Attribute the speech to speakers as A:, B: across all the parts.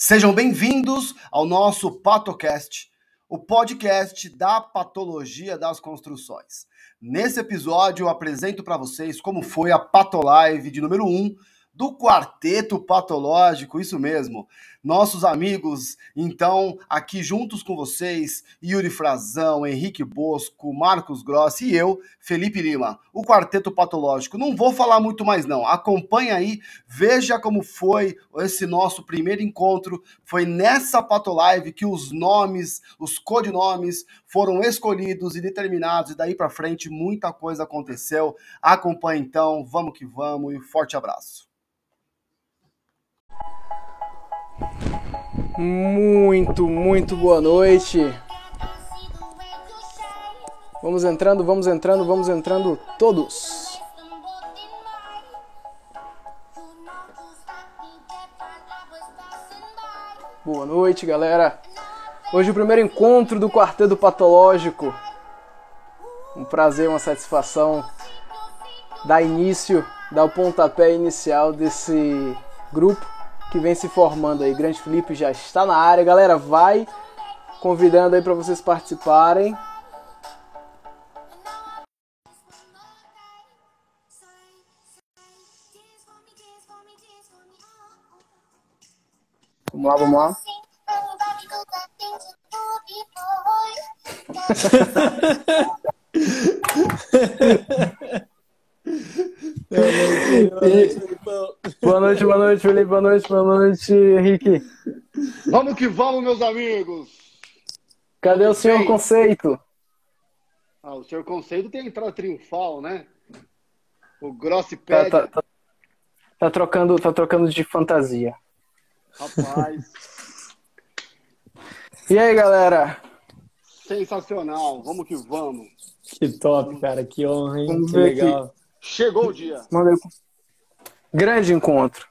A: Sejam bem-vindos ao nosso PatoCast, o podcast da patologia das construções. Nesse episódio, eu apresento para vocês como foi a Patolive de número 1 do Quarteto Patológico, isso mesmo. Nossos amigos, então, aqui juntos com vocês, Yuri Frazão, Henrique Bosco, Marcos Grossi e eu, Felipe Lima, o Quarteto Patológico. Não vou falar muito mais não, acompanha aí, veja como foi esse nosso primeiro encontro. Foi nessa Patolive que os nomes, os codinomes foram escolhidos e determinados, e daí para frente muita coisa aconteceu. Acompanhe então, vamos que vamos e forte abraço.
B: Muito, muito boa noite. Vamos entrando, vamos entrando, vamos entrando todos. Boa noite, galera. Hoje o primeiro encontro do Quarteto Patológico. Um prazer, uma satisfação dar início, dar o pontapé inicial desse grupo que vem se formando aí. Grande Felipe já está na área. Galera, vai convidando aí para vocês participarem. Vamos lá, vamos lá. boa noite, boa noite, Felipe. Boa noite, boa noite, Henrique.
A: Vamos que vamos, meus amigos.
B: Cadê o senhor Conceito?
A: Ah, o senhor Conceito tem entrada triunfal, né? O Grossi
B: Tá,
A: pede.
B: tá, tá, tá trocando, tá trocando de fantasia.
A: Rapaz,
B: E aí, galera?
A: sensacional. Vamos que vamos.
C: Que top, cara. Que honra, hein?
B: Vamos
C: que
B: ver aqui.
A: Chegou o dia.
B: Manda aí. Grande encontro.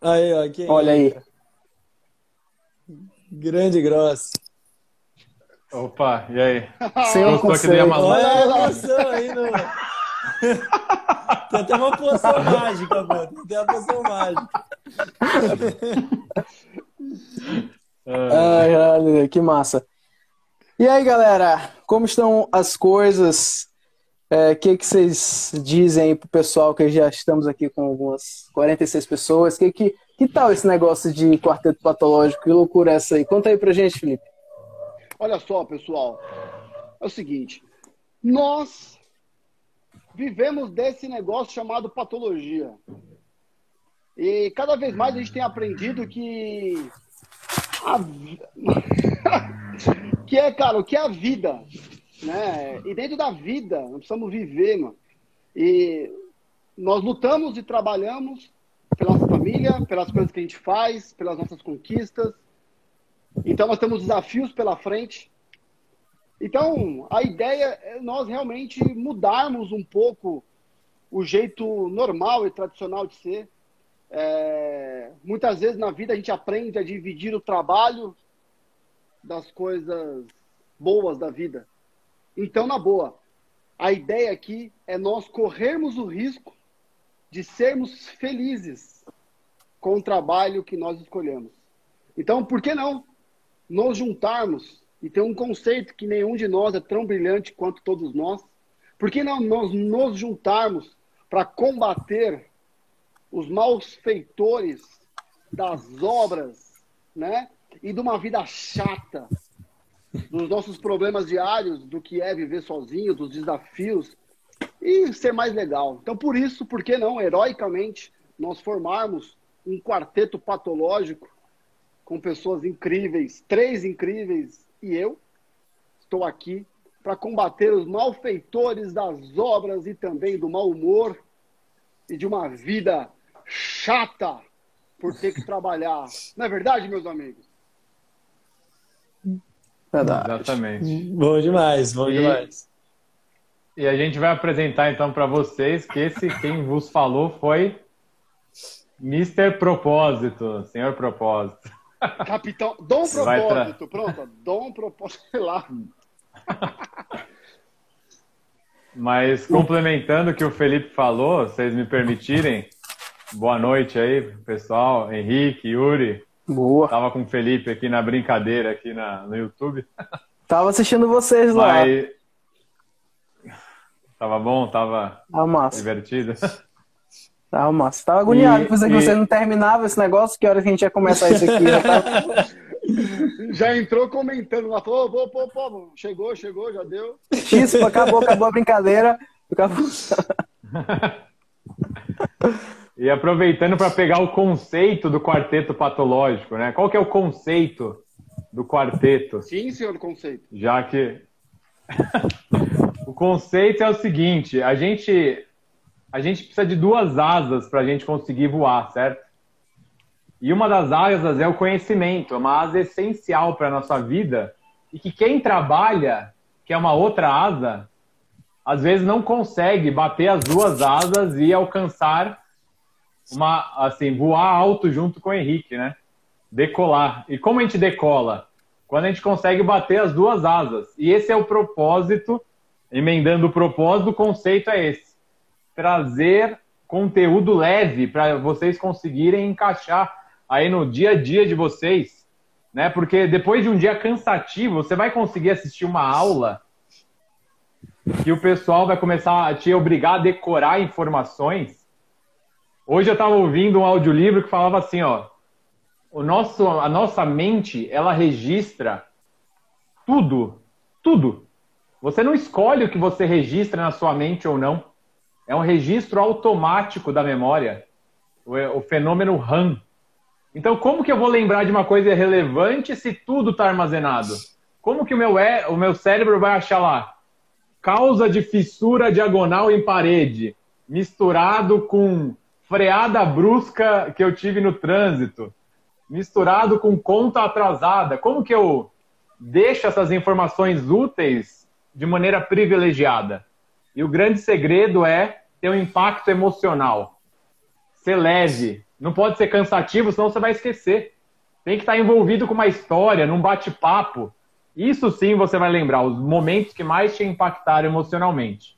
C: Aí, ó. Quem
B: Olha aí.
C: Grande grosso.
D: Opa, e aí?
B: Senhor
D: Gostou que dei a
B: Conceito.
D: maluca?
C: Olha a poção aí, no... Tem até uma poção mágica, pô. Tem até uma poção mágica.
B: Ai, ai, que massa. E aí, galera, como estão as coisas? O que, que vocês dizem aí pro pessoal que já estamos aqui com algumas 46 pessoas? Que, que, que tal esse negócio de quarteto patológico? Que loucura é essa aí? Conta aí pra gente, Felipe.
A: Olha só, pessoal. É o seguinte. Nós vivemos desse negócio chamado patologia. E cada vez mais a gente tem aprendido que. a que é, cara, o que é a vida. Né? E dentro da vida, nós precisamos viver, mano. E nós lutamos e trabalhamos pela nossa família, pelas coisas que a gente faz, pelas nossas conquistas. Então nós temos desafios pela frente. Então a ideia é nós realmente mudarmos um pouco o jeito normal e tradicional de ser. É, muitas vezes na vida a gente aprende a dividir o trabalho das coisas boas da vida. Então, na boa, a ideia aqui é nós corrermos o risco de sermos felizes com o trabalho que nós escolhemos. Então, por que não nos juntarmos e ter um conceito que nenhum de nós é tão brilhante quanto todos nós? Por que não nós nos juntarmos para combater os maus feitores das obras, né? E de uma vida chata, dos nossos problemas diários, do que é viver sozinho, dos desafios e ser mais legal. Então, por isso, por que não, heroicamente, nós formarmos um quarteto patológico com pessoas incríveis, três incríveis e eu estou aqui para combater os malfeitores das obras e também do mau humor e de uma vida chata por ter que trabalhar. Não é verdade, meus amigos?
B: Verdade.
D: exatamente.
C: Bom demais, bom
D: E-
C: demais.
D: E a gente vai apresentar então para vocês que esse quem vos falou foi Mr. Propósito, Senhor Propósito.
A: Capitão, Dom Propósito, pronto, Dom Propósito, sei lá.
D: Mas complementando o que o Felipe falou, vocês me permitirem, boa noite aí, pessoal, Henrique, Yuri.
B: Boa.
D: Tava com o Felipe aqui na brincadeira aqui na, no YouTube.
B: Tava assistindo vocês lá.
D: Mas... Tava bom? Tava
B: Tava massa.
D: divertido?
B: Tava massa. Tava agoniado,
D: E-
B: pensei que
D: e-
B: você não terminava esse negócio, que hora que a gente ia começar isso aqui? Já tava...
A: Já entrou comentando lá, falou, pô, pô, pô, chegou, chegou, já deu.
B: Chispa, acabou, acabou a brincadeira. Acabou.
D: E aproveitando para pegar o conceito do quarteto patológico, né? Qual que é o conceito do quarteto?
A: Sim, senhor conceito.
D: Já que o conceito é o seguinte, a gente a gente precisa de duas asas para a gente conseguir voar, certo? E uma das asas é o conhecimento, é uma asa essencial para a nossa vida e que quem trabalha, que é uma outra asa, às vezes não consegue bater as duas asas e alcançar uma, assim, voar alto junto com o Henrique, né? Decolar. E como a gente decola? Quando a gente consegue bater as duas asas. E esse é o propósito, emendando o propósito, o conceito é esse. Trazer conteúdo leve para vocês conseguirem encaixar aí no dia a dia de vocês, né? Porque depois de um dia cansativo, você vai conseguir assistir uma aula que o pessoal vai começar a te obrigar a decorar informações. Hoje eu estava ouvindo um audiolivro que falava assim, ó, o nosso, a nossa mente, ela registra tudo, tudo. Você não escolhe o que você registra na sua mente ou não. É um registro automático da memória, o, o fenômeno RAM. Então, como que eu vou lembrar de uma coisa relevante se tudo está armazenado? Como que o meu, é, o meu cérebro vai achar lá? Causa de fissura diagonal em parede, misturado com freada brusca que eu tive no trânsito, misturado com conta atrasada. Como que eu deixo essas informações úteis de maneira privilegiada? E o grande segredo é ter um impacto emocional. Ser leve. Não pode ser cansativo, senão você vai esquecer. Tem que estar envolvido com uma história, num bate-papo. Isso sim você vai lembrar, os momentos que mais te impactaram emocionalmente.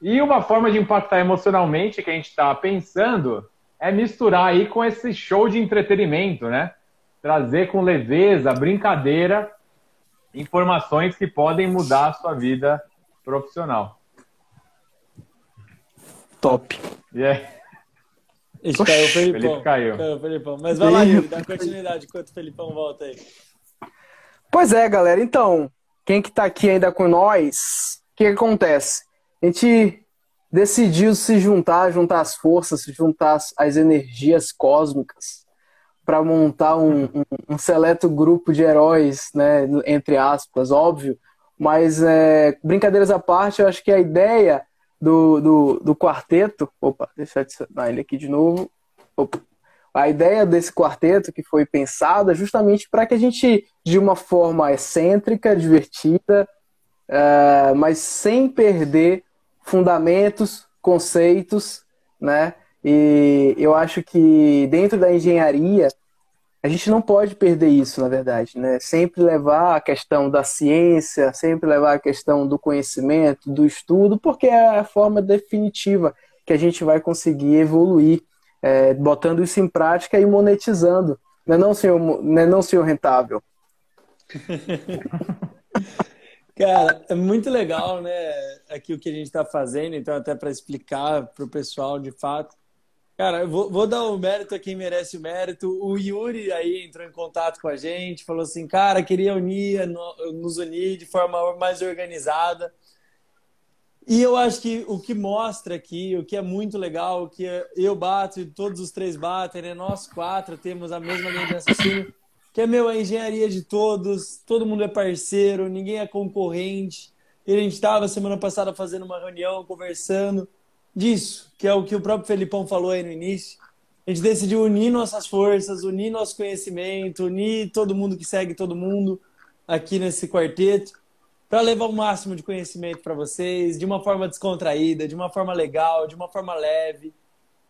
D: E uma forma de impactar emocionalmente que a gente está pensando é misturar aí com esse show de entretenimento, né? Trazer com leveza, brincadeira, informações que podem mudar a sua vida profissional.
B: Top.
D: E é,
C: Ixi, caiu o Felipão.
D: Felipe caiu.
C: Caiu o Felipão. Mas vai lá, Yuri, dá continuidade enquanto o Felipão volta aí.
B: Pois é, galera. Então, quem que tá aqui ainda com nós, o que, que acontece? A gente decidiu se juntar, juntar as forças, se juntar as, as energias cósmicas para montar um, um, um seleto grupo de heróis, né, entre aspas, óbvio. Mas, é, brincadeiras à parte, eu acho que a ideia do, do, do quarteto. Opa, deixa eu adicionar ele aqui de novo. Opa. A ideia desse quarteto que foi pensada justamente para que a gente, de uma forma excêntrica, divertida, uh, mas sem perder fundamentos, conceitos, né? E eu acho que dentro da engenharia a gente não pode perder isso, na verdade, né? Sempre levar a questão da ciência, sempre levar a questão do conhecimento, do estudo, porque é a forma definitiva que a gente vai conseguir evoluir, é, botando isso em prática e monetizando. Não é não, senhor, não, é não, senhor rentável?
C: Cara, é muito legal, né? Aqui o que a gente está fazendo, então, até para explicar para o pessoal de fato. Cara, eu vou, vou, dar o mérito a quem merece o mérito. O Yuri aí entrou em contato com a gente, falou assim, cara, queria unir, nos unir de forma mais organizada. E eu acho que o que mostra aqui, o que é muito legal, o que eu bato e todos os três batem, né? Nós quatro temos a mesma linha de raciocínio, que é, meu, a engenharia de todos, todo mundo é parceiro, ninguém é concorrente. E a gente estava semana passada fazendo uma reunião, conversando disso, que é o que o próprio Felipão falou aí no início. A gente decidiu unir nossas forças, unir nosso conhecimento, unir todo mundo que segue todo mundo aqui nesse quarteto, para levar o máximo de conhecimento para vocês, de uma forma descontraída, de uma forma legal, de uma forma leve.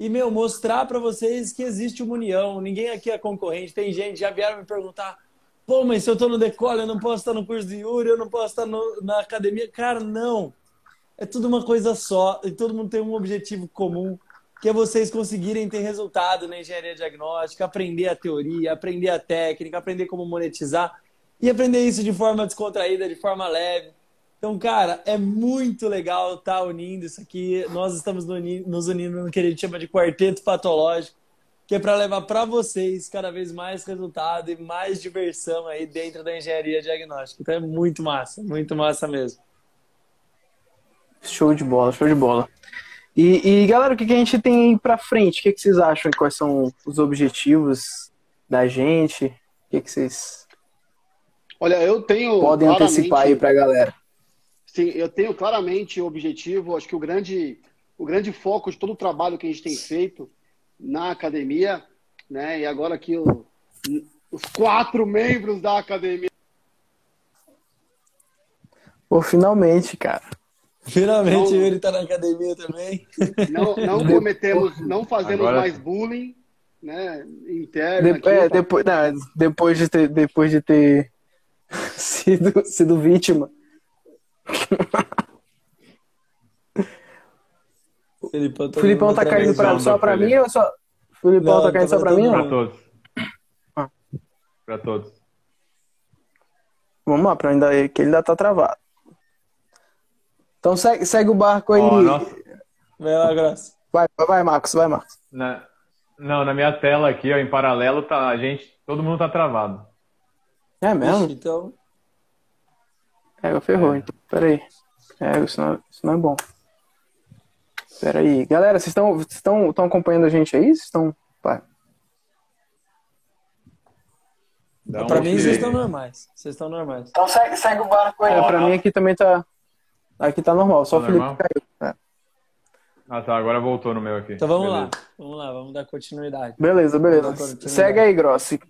C: E, meu, mostrar para vocês que existe uma união, ninguém aqui é concorrente. Tem gente, já vieram me perguntar, pô, mas se eu tô no Decola, eu não posso estar no curso de Yuri, eu não posso estar no, na academia. Cara, não é tudo uma coisa só e todo mundo tem um objetivo comum que é vocês conseguirem ter resultado na engenharia diagnóstica, aprender a teoria, aprender a técnica, aprender como monetizar e aprender isso de forma descontraída, de forma leve. Então, cara, é muito legal estar tá unindo isso aqui. Nós estamos nos unindo no que a gente chama de quarteto patológico, que é para levar para vocês cada vez mais resultado e mais diversão aí dentro da engenharia diagnóstica. Então é muito massa, muito massa mesmo.
B: Show de bola, show de bola. E, e galera, o que, que a gente tem para frente? O que, que vocês acham? Quais são os objetivos da gente? O que, que vocês
A: Olha, eu tenho.
B: Podem antecipar aí para a galera.
A: Sim, eu tenho claramente o objetivo. Acho que o grande, o grande foco de todo o trabalho que a gente tem feito na academia, né? E agora aqui o, os quatro membros da academia.
B: Pô, finalmente, cara.
C: Finalmente não, ele está na academia também.
A: Não, não cometemos, não fazemos Agora... mais bullying, né? Interno.
B: De, é, depois, não, depois de ter, depois de ter sido, sido vítima. Filipão tá, Filipão tá caindo pra, só pra mim ou só. Filipão não, tá caindo só pra mim?
D: Pra todos. Ah. Pra todos.
B: Vamos lá, pra ainda, que ele ainda tá travado. Então segue, segue o barco aí. Oh,
C: vai lá, Graça.
B: Vai, vai, Marcos, vai, Marcos.
D: Na, não, na minha tela aqui, ó, em paralelo, tá, a gente, todo mundo tá travado.
B: É mesmo?
C: Ixi, então.
B: É, ferrou, é. então. Peraí. É, isso não, isso não é bom. Peraí. Galera, vocês estão estão acompanhando a gente aí? Vocês estão. Pá.
C: Um pra mim, vocês estão normais. Vocês estão normais.
B: Então segue, segue o barco aí. É, pra mim aqui também tá. Aqui tá normal, só tá o Felipe normal? caiu. É.
D: Ah tá, agora voltou no meu aqui.
C: Então vamos beleza. lá, vamos lá, vamos dar continuidade.
B: Beleza, beleza. Continuidade. Segue aí, Grossi.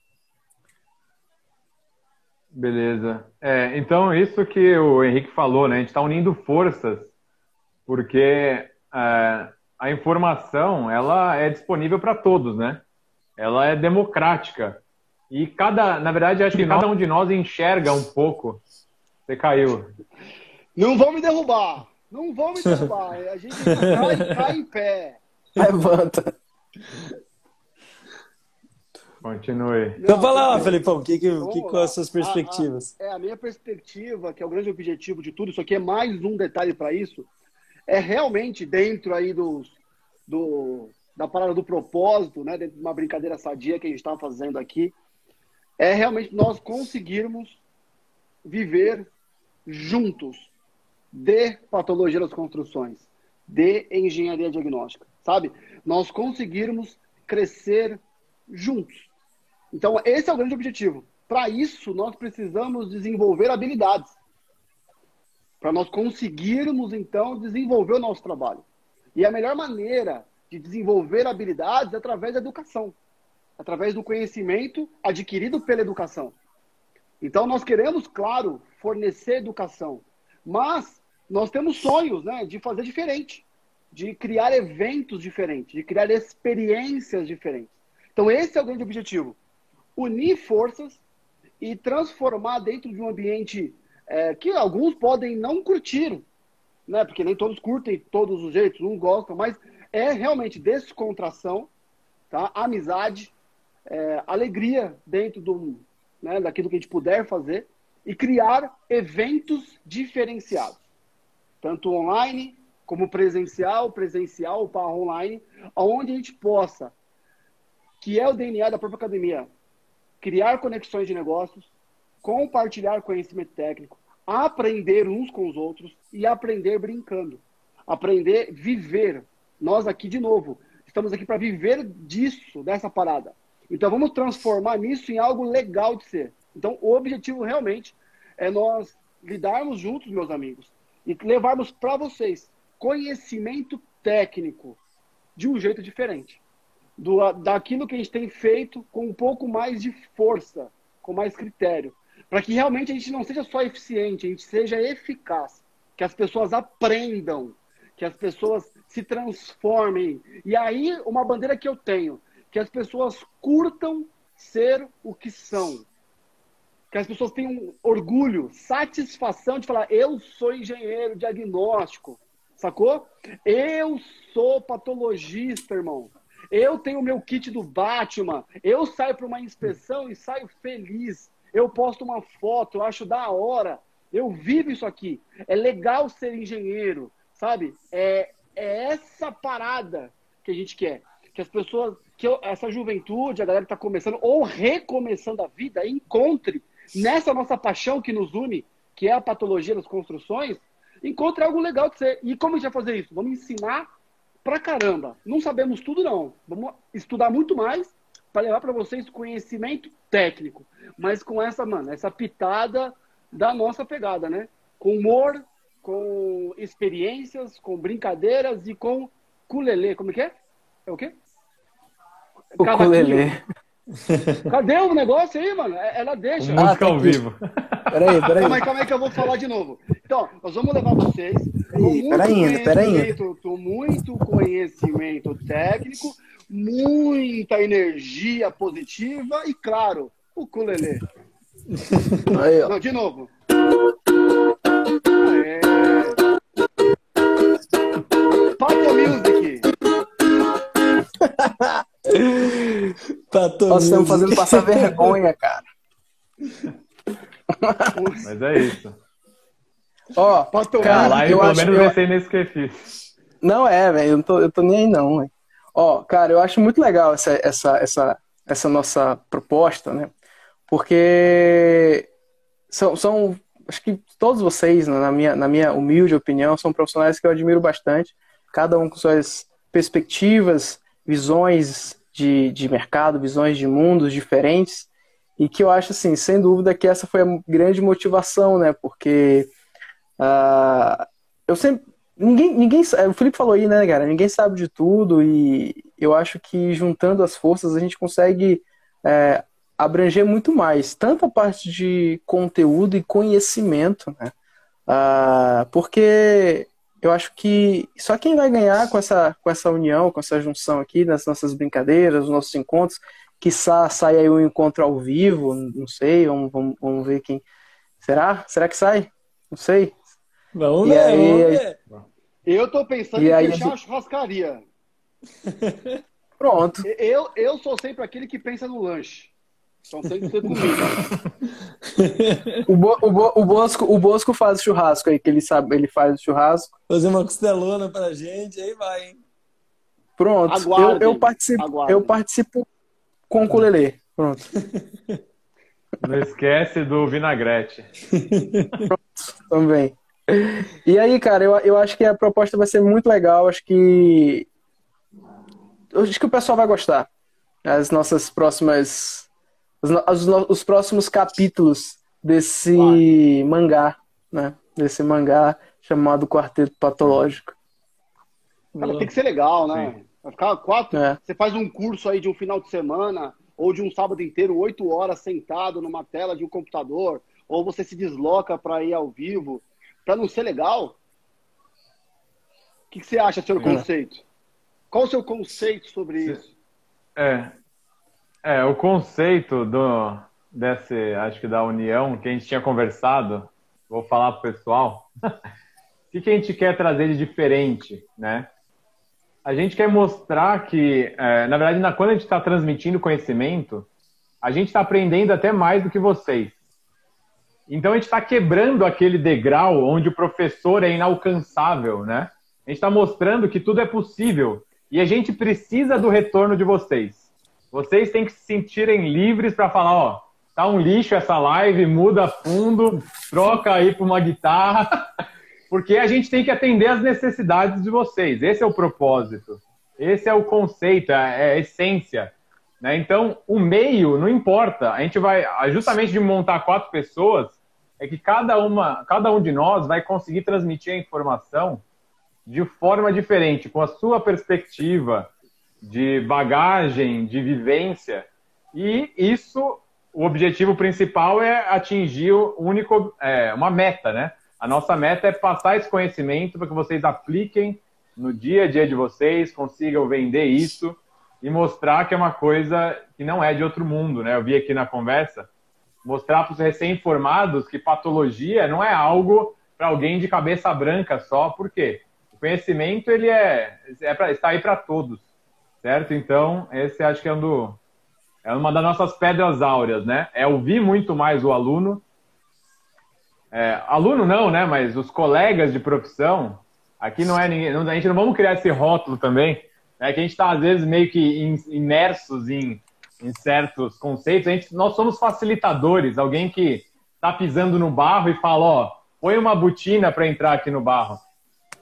D: Beleza. É, então, isso que o Henrique falou, né? A gente está unindo forças, porque é, a informação ela é disponível para todos, né? Ela é democrática. E cada, na verdade, acho que cada um de nós enxerga um pouco. Você caiu.
A: Não vão me derrubar. Não vão me derrubar. A gente cai, cai em pé.
B: Levanta.
D: Continue.
C: Então fala lá, Felipão, o que, que, que, que são as suas perspectivas?
A: A, a, é, a minha perspectiva, que é o grande objetivo de tudo, isso aqui é mais um detalhe para isso, é realmente dentro aí dos, do, da parada do propósito, né, dentro de uma brincadeira sadia que a gente está fazendo aqui, é realmente nós conseguirmos viver juntos de patologia das construções, de engenharia diagnóstica, sabe? Nós conseguirmos crescer juntos. Então, esse é o grande objetivo. Para isso, nós precisamos desenvolver habilidades. Para nós conseguirmos, então, desenvolver o nosso trabalho. E a melhor maneira de desenvolver habilidades é através da educação através do conhecimento adquirido pela educação. Então, nós queremos, claro, fornecer educação, mas nós temos sonhos né, de fazer diferente, de criar eventos diferentes, de criar experiências diferentes. Então, esse é o grande objetivo: unir forças e transformar dentro de um ambiente é, que alguns podem não curtir, né, porque nem todos curtem todos os jeitos, uns gostam, mas é realmente descontração, tá? amizade, é, alegria dentro do, né, daquilo que a gente puder fazer e criar eventos diferenciados tanto online como presencial, presencial para online, onde a gente possa, que é o DNA da própria academia, criar conexões de negócios, compartilhar conhecimento técnico, aprender uns com os outros e aprender brincando. Aprender viver. Nós aqui, de novo, estamos aqui para viver disso, dessa parada. Então vamos transformar nisso em algo legal de ser. Então o objetivo realmente é nós lidarmos juntos, meus amigos, e levarmos para vocês conhecimento técnico de um jeito diferente. Do, daquilo que a gente tem feito com um pouco mais de força, com mais critério. Para que realmente a gente não seja só eficiente, a gente seja eficaz. Que as pessoas aprendam, que as pessoas se transformem. E aí, uma bandeira que eu tenho, que as pessoas curtam ser o que são que as pessoas tenham orgulho, satisfação de falar, eu sou engenheiro diagnóstico, Sacou? Eu sou patologista, irmão. Eu tenho meu kit do Batman. Eu saio para uma inspeção e saio feliz. Eu posto uma foto, eu acho da hora. Eu vivo isso aqui. É legal ser engenheiro, sabe? É, é essa parada que a gente quer. Que as pessoas, que eu, essa juventude, a galera que está começando ou recomeçando a vida, encontre nessa nossa paixão que nos une, que é a patologia das construções, encontre algo legal de ser. E como a gente vai fazer isso? Vamos ensinar pra caramba. Não sabemos tudo, não. Vamos estudar muito mais para levar para vocês conhecimento técnico. Mas com essa, mano, essa pitada da nossa pegada, né? Com humor, com experiências, com brincadeiras e com culelê. Como é que é? É o quê?
B: O culelê.
A: Cadê o negócio aí, mano? É, ela deixa.
D: Música ah, tá ao aqui. vivo.
B: Peraí, peraí.
A: Calma aí, calma aí que eu vou falar de novo. Então, nós vamos levar vocês.
B: Peraí, peraí.
A: Muito conhecimento técnico, muita energia positiva e, claro, o culelê. Aí, ó. Não, de novo. Aê. Pato Music.
B: Pato Nós estamos fazendo passar vergonha, cara.
D: Mas é isso.
B: Ó,
D: oh, cara, live, pelo acho, menos eu... ser nesse que eu fiz.
B: Não é, velho, eu, não tô, eu tô nem aí não, véio. Ó, cara, eu acho muito legal essa, essa, essa, essa nossa proposta, né? Porque são, são, acho que todos vocês, né, na minha, na minha humilde opinião, são profissionais que eu admiro bastante, cada um com suas perspectivas, visões de, de mercado, visões de mundos diferentes, e que eu acho, assim, sem dúvida que essa foi a grande motivação, né? Porque uh, eu sempre. Ninguém, ninguém. O Felipe falou aí, né, cara? Ninguém sabe de tudo, e eu acho que juntando as forças a gente consegue é, abranger muito mais, tanto a parte de conteúdo e conhecimento, né? Uh, porque eu acho que só quem vai ganhar com essa, com essa união, com essa junção aqui, nas nossas brincadeiras, nos nossos encontros, que sai aí um encontro ao vivo, não sei, vamos, vamos, vamos ver quem. Será? Será que sai? Não sei.
C: Vamos ver, aí, vamos ver.
A: Eu tô pensando e em aí, fechar a churrascaria.
B: Pronto.
A: Eu, eu sou sempre aquele que pensa no lanche. Então tem que ser comigo.
B: o, Bo, o, Bo, o, Bosco, o Bosco faz churrasco aí, que ele sabe, ele faz churrasco.
C: Fazer uma costelona pra gente, aí vai, hein?
B: Pronto. Eu, eu, participo, eu participo com o ukulele. Pronto.
D: Não esquece do vinagrete.
B: Pronto, também. E aí, cara, eu, eu acho que a proposta vai ser muito legal. Acho que. Eu acho que o pessoal vai gostar. As nossas próximas. Os, os, os próximos capítulos desse vai. mangá, né? Desse mangá chamado Quarteto Patológico.
A: Cara, tem que ser legal, né? Sim. Vai ficar quatro. É. Você faz um curso aí de um final de semana ou de um sábado inteiro, oito horas sentado numa tela de um computador, ou você se desloca para ir ao vivo, para não ser legal. O que, que você acha, seu é. conceito? Qual o seu conceito sobre isso?
D: É, é o conceito do desse, acho que da união que a gente tinha conversado. Vou falar pro pessoal. o que, que a gente quer trazer de diferente, né? a gente quer mostrar que, é, na verdade, na, quando a gente está transmitindo conhecimento, a gente está aprendendo até mais do que vocês. Então a gente está quebrando aquele degrau onde o professor é inalcançável, né? A gente está mostrando que tudo é possível e a gente precisa do retorno de vocês. Vocês têm que se sentirem livres para falar, ó, tá um lixo essa live, muda fundo, troca aí para uma guitarra. porque a gente tem que atender às necessidades de vocês. Esse é o propósito, esse é o conceito, é a essência. Né? Então, o meio não importa. A gente vai, justamente de montar quatro pessoas, é que cada, uma, cada um de nós vai conseguir transmitir a informação de forma diferente, com a sua perspectiva de bagagem, de vivência. E isso, o objetivo principal é atingir o único, é, uma meta, né? A nossa meta é passar esse conhecimento para que vocês apliquem no dia a dia de vocês, consigam vender isso e mostrar que é uma coisa que não é de outro mundo, né? Eu vi aqui na conversa, mostrar para os recém-informados que patologia não é algo para alguém de cabeça branca só, por quê? conhecimento ele é, é pra, está aí para todos, certo? Então, esse acho que é um do, é uma das nossas pedras áureas, né? É ouvir muito mais o aluno. É, aluno não, né? Mas os colegas de profissão, aqui não é ninguém, não, a gente não vamos criar esse rótulo também, né? Que a gente está às vezes meio que imersos em, em certos conceitos. A gente, nós somos facilitadores, alguém que está pisando no barro e fala, ó, põe uma botina para entrar aqui no barro,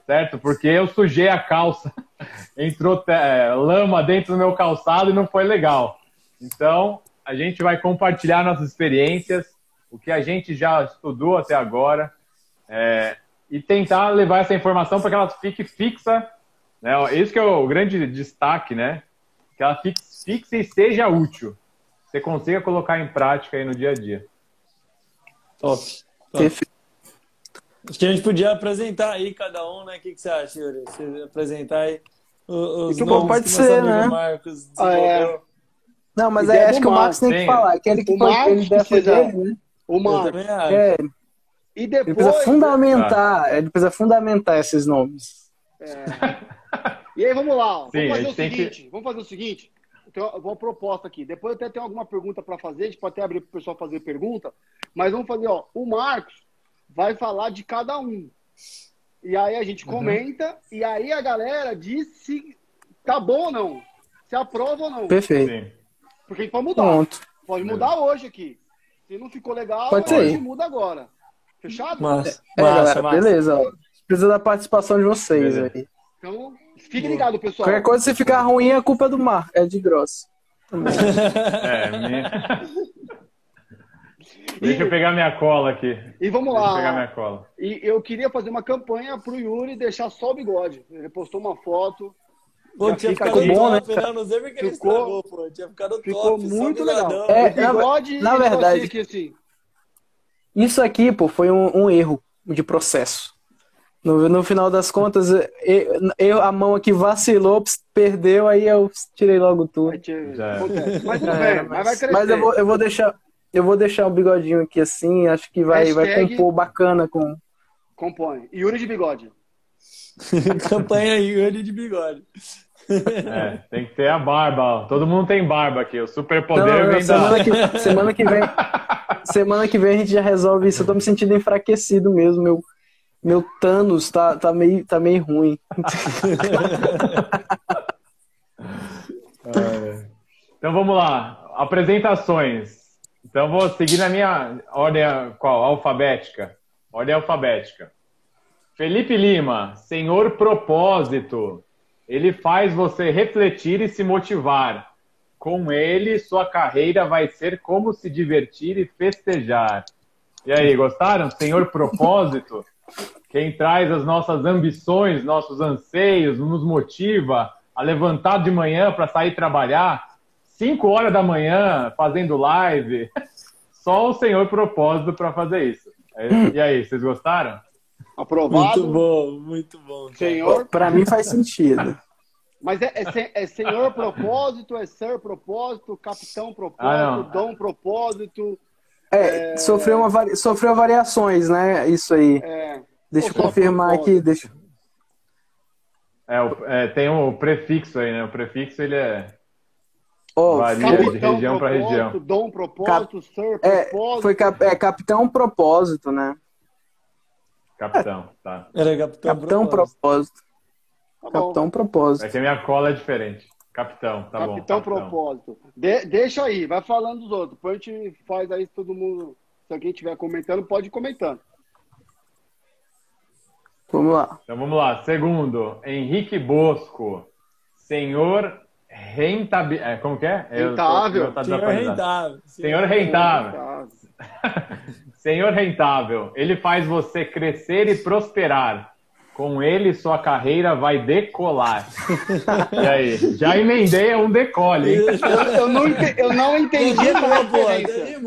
D: certo? Porque eu sujei a calça, entrou é, lama dentro do meu calçado e não foi legal. Então, a gente vai compartilhar nossas experiências, o que a gente já estudou até agora, é, e tentar levar essa informação para que ela fique fixa. Né? Esse que é o grande destaque, né? Que ela fique fixa e seja útil. Você consiga colocar em prática aí no dia a dia.
C: Top. Top. Acho que a gente podia apresentar aí cada um, né? O que, que você acha, Yuri? Você apresentar aí os,
B: os nomes pode ser, né?
C: Marcos ah, é.
B: Não, mas aí acho que o Marcos tem que falar. Aquele que o foi, Marcos ele precisa, dele, né?
A: O Marcos.
B: É. E depois... Ele precisa fundamentar, ah. ele precisa fundamentar esses nomes.
A: É. E aí, vamos lá. Sim, vamos fazer o seguinte. Que... Vamos fazer o seguinte. Então, uma proposta aqui. Depois eu até tenho alguma pergunta para fazer. A gente pode até abrir para o pessoal fazer pergunta. Mas vamos fazer, ó. O Marcos vai falar de cada um. E aí a gente uhum. comenta. E aí a galera diz se tá bom ou não. Se aprova ou não.
B: Perfeito.
A: Porque a gente pode mudar. Pronto. Pode mudar hoje aqui. Se não ficou legal,
B: pode a gente
A: muda agora. Fechado?
B: Massa. É, massa, galera, massa. beleza. Precisa da participação de vocês beleza. aí.
A: Então, fique ligado, pessoal.
B: Qualquer coisa, se ficar ruim, a culpa é do mar. É de grosso.
D: é, minha... Deixa eu pegar minha cola aqui.
A: E vamos lá.
D: Deixa eu pegar minha cola.
A: E eu queria fazer uma campanha pro Yuri deixar só o bigode. Ele postou uma foto
C: Pô, tinha ficado bom, né? Não sei porque ele ficou, pô. Tinha ficado
A: ficou
C: top,
A: muito legal.
B: É, bigode na, na verdade,
A: aqui, assim.
B: isso aqui, pô, foi um, um erro de processo. No, no, final das contas, eu, eu, a mão aqui vacilou, perdeu, aí eu tirei logo tudo.
A: Mas tudo bem, mas, vai crescer.
B: Mas eu vou, eu vou deixar, eu vou deixar o bigodinho aqui assim, acho que vai, vai compor bacana com.
A: Compõe. Yuri de bigode.
C: Campanha Yuri de bigode.
D: É, tem que ter a barba. Todo mundo tem barba aqui. O superpoder vem
B: semana da... Que, semana que vem. semana que vem a gente já resolve isso. Eu tô me sentindo enfraquecido mesmo. Meu, meu Thanos tá, tá, meio, tá meio ruim.
D: então vamos lá. Apresentações. Então vou seguir na minha ordem qual? Alfabética. Ordem alfabética. Felipe Lima, Senhor Propósito. Ele faz você refletir e se motivar. Com ele, sua carreira vai ser como se divertir e festejar. E aí, gostaram? Senhor Propósito, quem traz as nossas ambições, nossos anseios, nos motiva a levantar de manhã para sair trabalhar, 5 horas da manhã, fazendo live. Só o Senhor Propósito para fazer isso. E aí, vocês gostaram?
A: Aprovado.
C: Muito bom, muito bom.
A: Senhor.
B: Para mim faz sentido.
A: Mas é, é, é, senhor propósito, é ser propósito, capitão propósito, ah, dom propósito.
B: É, é... Sofreu, uma, sofreu variações, né? Isso aí. É... Deixa eu confirmar aqui. Deixa...
D: É, é, tem o prefixo aí, né? O prefixo ele é. Oh, varia de região para região.
A: Dom propósito, Cap... ser propósito.
B: foi cap... é, capitão propósito, né?
D: Capitão, tá.
C: Era capitão,
B: capitão propósito. propósito. Tá capitão propósito.
D: É que a minha cola é diferente. Capitão, tá
A: capitão
D: bom.
A: Capitão propósito. De, deixa aí, vai falando dos outros. Depois a gente faz aí todo mundo. Se alguém estiver comentando, pode ir comentando.
B: Vamos lá.
D: Então vamos lá. Segundo, Henrique Bosco. Senhor rentável. É, como que é?
A: Rentável.
C: Tô, Senhor rentável.
D: Senhor rentável. Senhor rentável, ele faz você crescer e prosperar. Com ele, sua carreira vai decolar. e aí? Já emendei um decole, hein?
A: Eu, eu, não, eu não entendi a referência.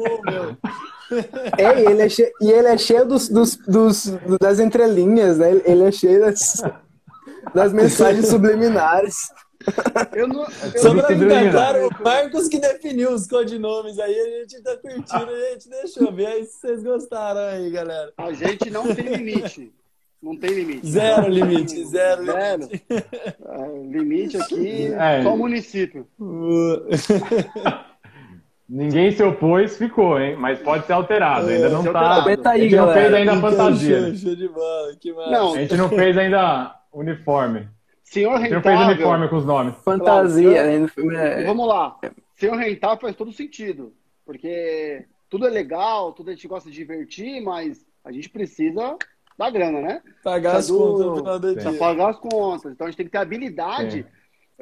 B: É, ele é cheio, e ele é cheio dos, dos, dos, das entrelinhas, né? Ele é cheio das, das mensagens subliminares.
C: Eu não, eu Só pra encantar, o Marcos que definiu os codinomes aí, a gente tá curtindo, a gente deixou ver aí se vocês gostaram aí, galera.
A: A gente não tem limite. Não tem limite.
C: Zero limite, zero,
A: Zero.
C: limite.
A: É, limite aqui,
D: É.
A: só o município.
D: Ninguém se opôs, ficou, hein? Mas pode ser alterado. Ainda não
A: Ser
D: tá.
A: alterado.
B: Comenta
D: A
B: aí,
D: gente não fez ainda a fantasia.
C: Show, show de bola, que massa.
A: Não,
D: A gente não fez ainda uniforme.
A: Senhor
D: A gente não fez
A: rentável.
D: uniforme com os nomes.
B: Fantasia,
A: Claro,
B: né? No filme é-
A: Vamos lá. Senhor rentável faz todo sentido. Porque tudo é legal, tudo a gente gosta de divertir, mas a gente precisa da grana, né?
C: Pagar as contas no final do dia.
A: pagar as contas. Então a gente tem que ter habilidade.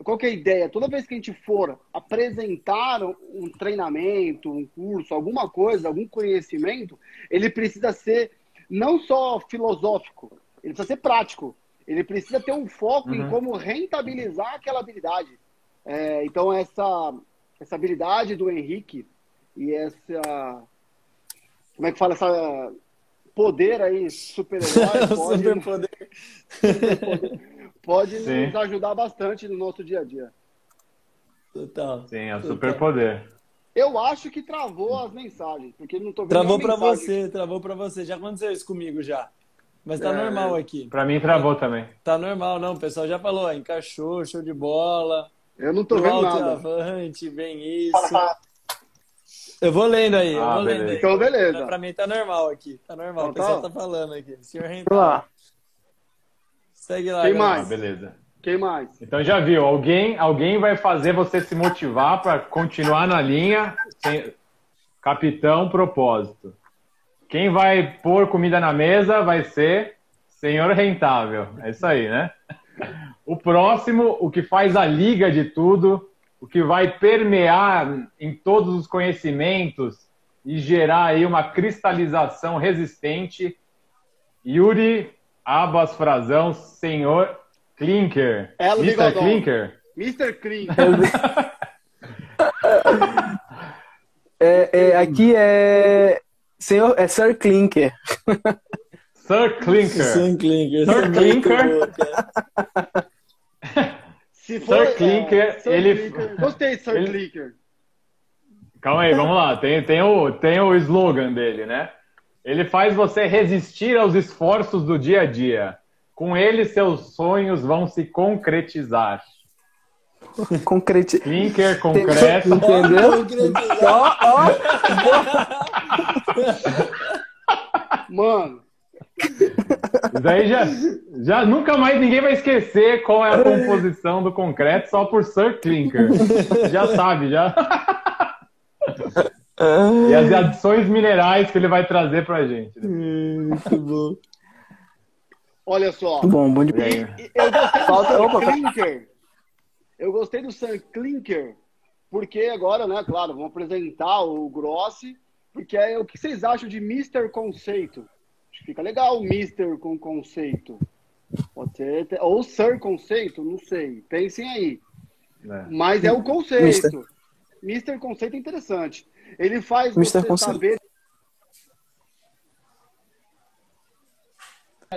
A: Qual que é a ideia? Toda vez que a gente for apresentar um- um treinamento, um curso, alguma coisa, algum conhecimento, ele precisa ser não só filosófico, ele precisa ser prático. Ele precisa ter um foco em
D: Uhum.
A: como rentabilizar aquela habilidade. É, então essa essa habilidade do Henrique e essa como é que fala essa poder aí super-herói pode,
C: Superpoder.
A: pode
D: Sim.
A: nos ajudar bastante no nosso dia a dia.
C: Total.
D: Sim, é o superpoder.
A: Eu acho que travou as mensagens, porque não tô vendo
C: Travou
A: mensagem.
C: você, travou pra você. Já aconteceu isso comigo já. Mas tá
A: É.
C: normal aqui.
D: Pra mim travou também.
C: Tá normal, não. O pessoal já falou, ó, encaixou, show de bola.
A: Eu não tô vendo
C: alto
A: nada.
C: avante, vem isso. Eu vou lendo aí, eu
D: Ah,
C: vou lendo
D: beleza.
C: aí.
A: Então, beleza.
C: Pra mim tá normal aqui. Tá normal, o
A: Então,
C: pessoal
A: tá.
C: tá falando aqui. Senhor Rental.
B: lá.
C: Segue lá.
A: Quem
C: galera.
D: Ah,
A: mais?
D: beleza.
A: Quem mais?
D: Então já viu, alguém, alguém vai fazer você se motivar para continuar na linha. sem- Capitão propósito. Quem vai pôr comida na mesa vai ser senhor rentável. É isso aí, né? O próximo, o que faz a liga de tudo, o que vai permear em todos os conhecimentos e gerar aí uma cristalização resistente. Yuri Abas Frazão, senhor Clinker.
A: Elo
D: Mr.
A: Bigodão.
D: Clinker.
A: Mr. Clean.
B: É, é, aqui é. Senhor, é Sir Clinker.
D: Sir Clinker.
C: Sam Clinker.
D: Sir
C: é
D: Clinker.
A: Se for,
D: Sir Clinker,
A: Sir
D: ele-
A: Clinker. Gostei Sir
D: ele-
A: Clinker.
D: Calma aí, vamos lá. Tem, tem, o, tem o slogan dele, né? Ele faz você resistir aos esforços do dia a dia. Com ele, seus sonhos vão se concretizar.
B: Concreti...
D: Clinker, concreto.
B: Entendeu? Ó, ó.
A: Mano,
D: Isso aí já, já nunca mais ninguém vai esquecer qual é a composição do concreto só por Sir Clinker. Já sabe, já. E as adições minerais que ele vai trazer pra gente. né?
C: Muito bom.
A: olha só.
B: Bom, bom de
D: E aí?
A: Eu gostei do
B: Falta- opa,
A: Clinker. Eu gostei do Sam Clinker, porque agora, né, claro, vamos apresentar o Grossi, porque é o que vocês acham de Mr. Conceito? Acho que fica legal o Mr. com conceito. Pode ser, ou Sir Conceito, não sei. Pensem aí.
D: É.
A: Mas é o conceito. Mr. Conceito é interessante. Ele faz
B: Mr.
A: você
B: Conceito.
A: saber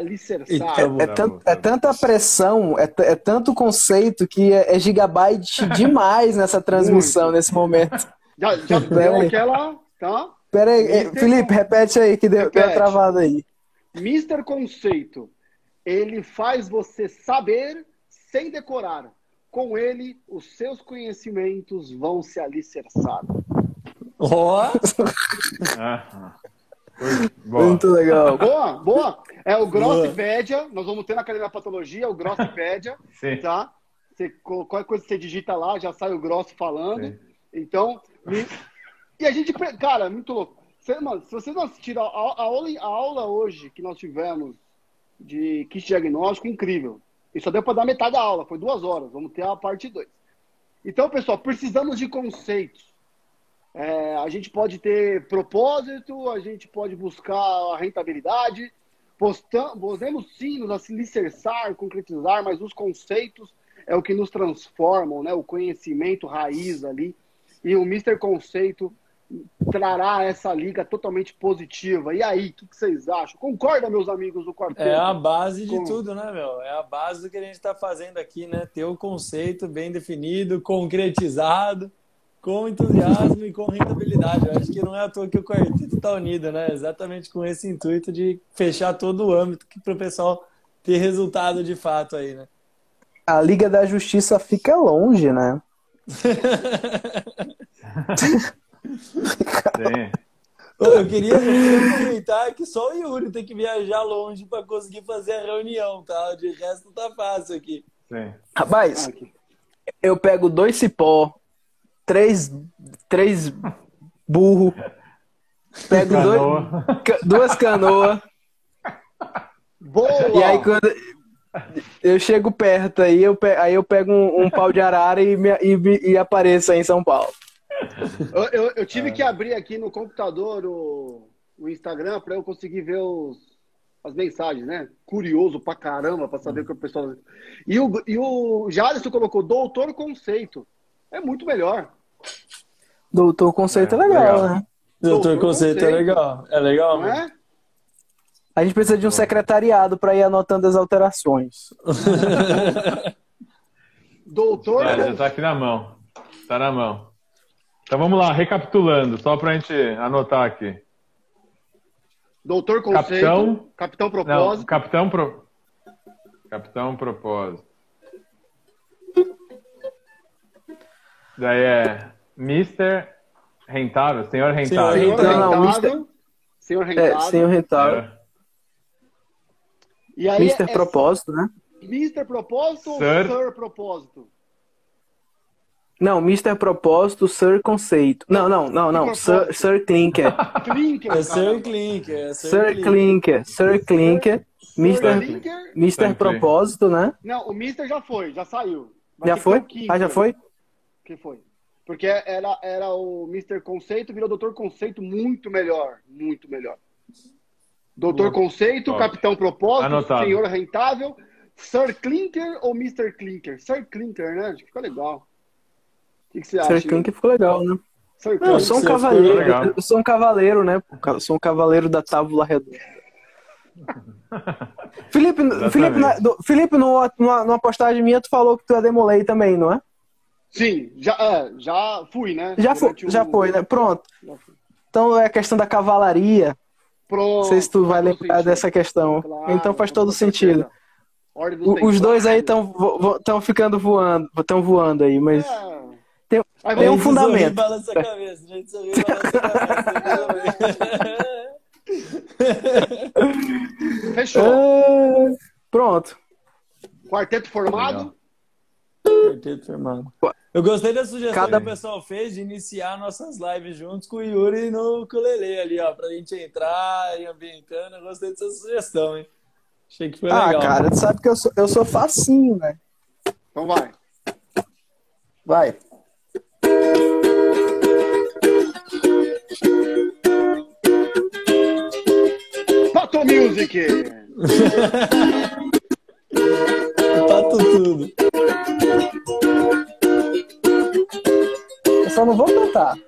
A: alicerçar.
C: Eita,
B: É, tant- é tanta pressão, é, é tanto conceito que é, é gigabyte demais nessa transmissão,
A: Muito.
B: nesse momento.
A: Já, já
B: Pera
A: deu
B: aí.
A: aquela, tá?
B: Pera aí, é,
A: Mr.
B: Felipe, repete aí que deu, deu uma
A: Repete.
B: travada aí.
A: Mr. Conceito, ele faz você saber sem decorar. Com ele, os seus conhecimentos vão se alicerçar.
C: Ó,
D: Ah. Boa.
B: Muito legal.
A: Boa, boa. É o Grosspedia, nós vamos ter na Academia Patologia, o Grosspedia, tá? Você, qualquer coisa que você digita lá, já sai o Gross falando.
D: Sim.
A: Então, me- e a gente, cara, é muito louco. Você, mano, se vocês não assistiram a, a aula, a aula hoje que nós tivemos de kit diagnóstico, incrível. E só deu para dar metade da aula, foi duas horas. Vamos ter a parte 2. Então, pessoal, precisamos de conceitos. É, a gente pode ter propósito, a gente pode buscar a rentabilidade. Postam, podemos sim nos alicerçar, concretizar, mas os conceitos é o que nos transformam, né? O conhecimento raiz ali. E o Mr. Conceito trará essa liga totalmente positiva. E aí, o que, que vocês acham? Concorda, meus amigos do quarteto?
C: é a base de
A: Com-
C: tudo, né, meu? É a base do que a gente tá fazendo aqui, né? Ter o conceito bem definido, concretizado, com entusiasmo e com rentabilidade. Eu acho que não é à toa que o quarteto tá unido, né? Exatamente com esse intuito de fechar todo o âmbito que pro pessoal ter resultado de fato aí, né?
B: A Liga da Justiça fica longe, né?
D: Sim.
C: Eu queria, aproveitar que só o Yuri tem que viajar longe para conseguir fazer a reunião, tá? De resto tá fácil aqui.
D: Sim.
B: Rapaz, eu pego dois cipó, três, três burro, pego dois,
D: Canoa.
B: duas canoas,
A: Boa!
B: e aí quando eu chego perto, aí eu, pe- aí eu pego um, um pau de arara e, me- e, e apareço aí em São Paulo.
A: Eu, eu- eu tive
B: É.
A: que abrir aqui no computador o, o Instagram para eu conseguir ver os, as mensagens, né? Curioso pra caramba pra saber o que o pessoal. E o, e o Jadson colocou Doutor Conceito. É muito melhor.
B: Doutor, conceito é,
D: É,
B: legal,
D: legal.
B: né?
C: Doutor
A: Doutor
C: Conceito é legal. É legal,
A: Não
C: mano.
A: é?
B: A gente precisa de um secretariado para ir anotando as alterações.
A: Doutor
D: É, já tá aqui na mão. Tá na mão. Então vamos lá, recapitulando, só pra gente anotar aqui.
A: Doutor Conceito.
D: Capitão-
A: Capitão
D: Não,
A: Propósito.
D: Capitão Pro... Capitão Propósito. Daí é Mr. Rentável, Senhor Rentável.
A: Senhor
B: Não, não,
A: Rentável. Senhor
B: É, senhor rentável.
D: É.
A: E aí
B: Mister
A: é
B: Propósito, né?
A: Mister Propósito ou
D: Sir.
A: Sir Propósito?
B: Não, Mr. Propósito, Sir Conceito. Não, não, não, não. Sir, Sir Clinker.
A: Clinker.
C: É Sir. Clinker. É Sir,
B: Sir
C: Clinker.
B: Sir Clinker. Mr. Mr. Propósito, né?
A: Não, o Mister já foi, já saiu. Vai
B: Já foi? Ah, já foi?
A: Que foi? Porque era, era o Mr. Conceito, virou Doutor Conceito muito melhor. Muito melhor. Doutor
C: Boa.
A: Conceito,
D: Top.
A: Capitão Propósito,
D: Anotado.
A: Senhor Rentável, Sir Clinker ou Mr. Clinker? Sir Clinker, né? Acho que ficou legal. O que, que você acha?
B: Sir Clinker ficou legal, né?
A: Sir
B: Não, eu sou um
C: Sir
B: cavaleiro. Eu sou um cavaleiro, né? Eu sou um cavaleiro da tábula redonda. Felipe, Felipe, na- do- Felipe no, numa, numa postagem minha, tu falou que tu é Demolei também, não é?
A: Sim, já, é, já fui, né?
B: Já
A: o-
B: já foi, né? Pronto.
A: Já fui.
B: Então é a questão da cavalaria.
A: Pronto.
B: Não sei se tu vai lembrar
A: sentido.
B: dessa questão.
A: Claro,
B: então faz todo sentido. O- Os dois aí estão ficando voando, estão voando aí, mas
A: É.
B: Tem-
A: Aí
B: tem um fundamento.
C: balança a cabeça. Gente, sorri, balança a cabeça.
A: Fechou.
B: É, Pronto.
A: Quarteto formado.
C: Quarteto firmado. Eu gostei da sugestão
B: Cada-
C: que o pessoal fez de iniciar nossas lives juntos com o Yuri no ukulele ali, ó, pra gente entrar e ambientando. Eu gostei dessa sugestão, hein? Achei que foi
B: Ah,
C: legal.
B: cara, tu sabe que eu sou, eu sou facinho, né?
A: Então vai.
B: Vai.
A: Pato Music.
C: Pato tudo.
B: Só não vou cantar.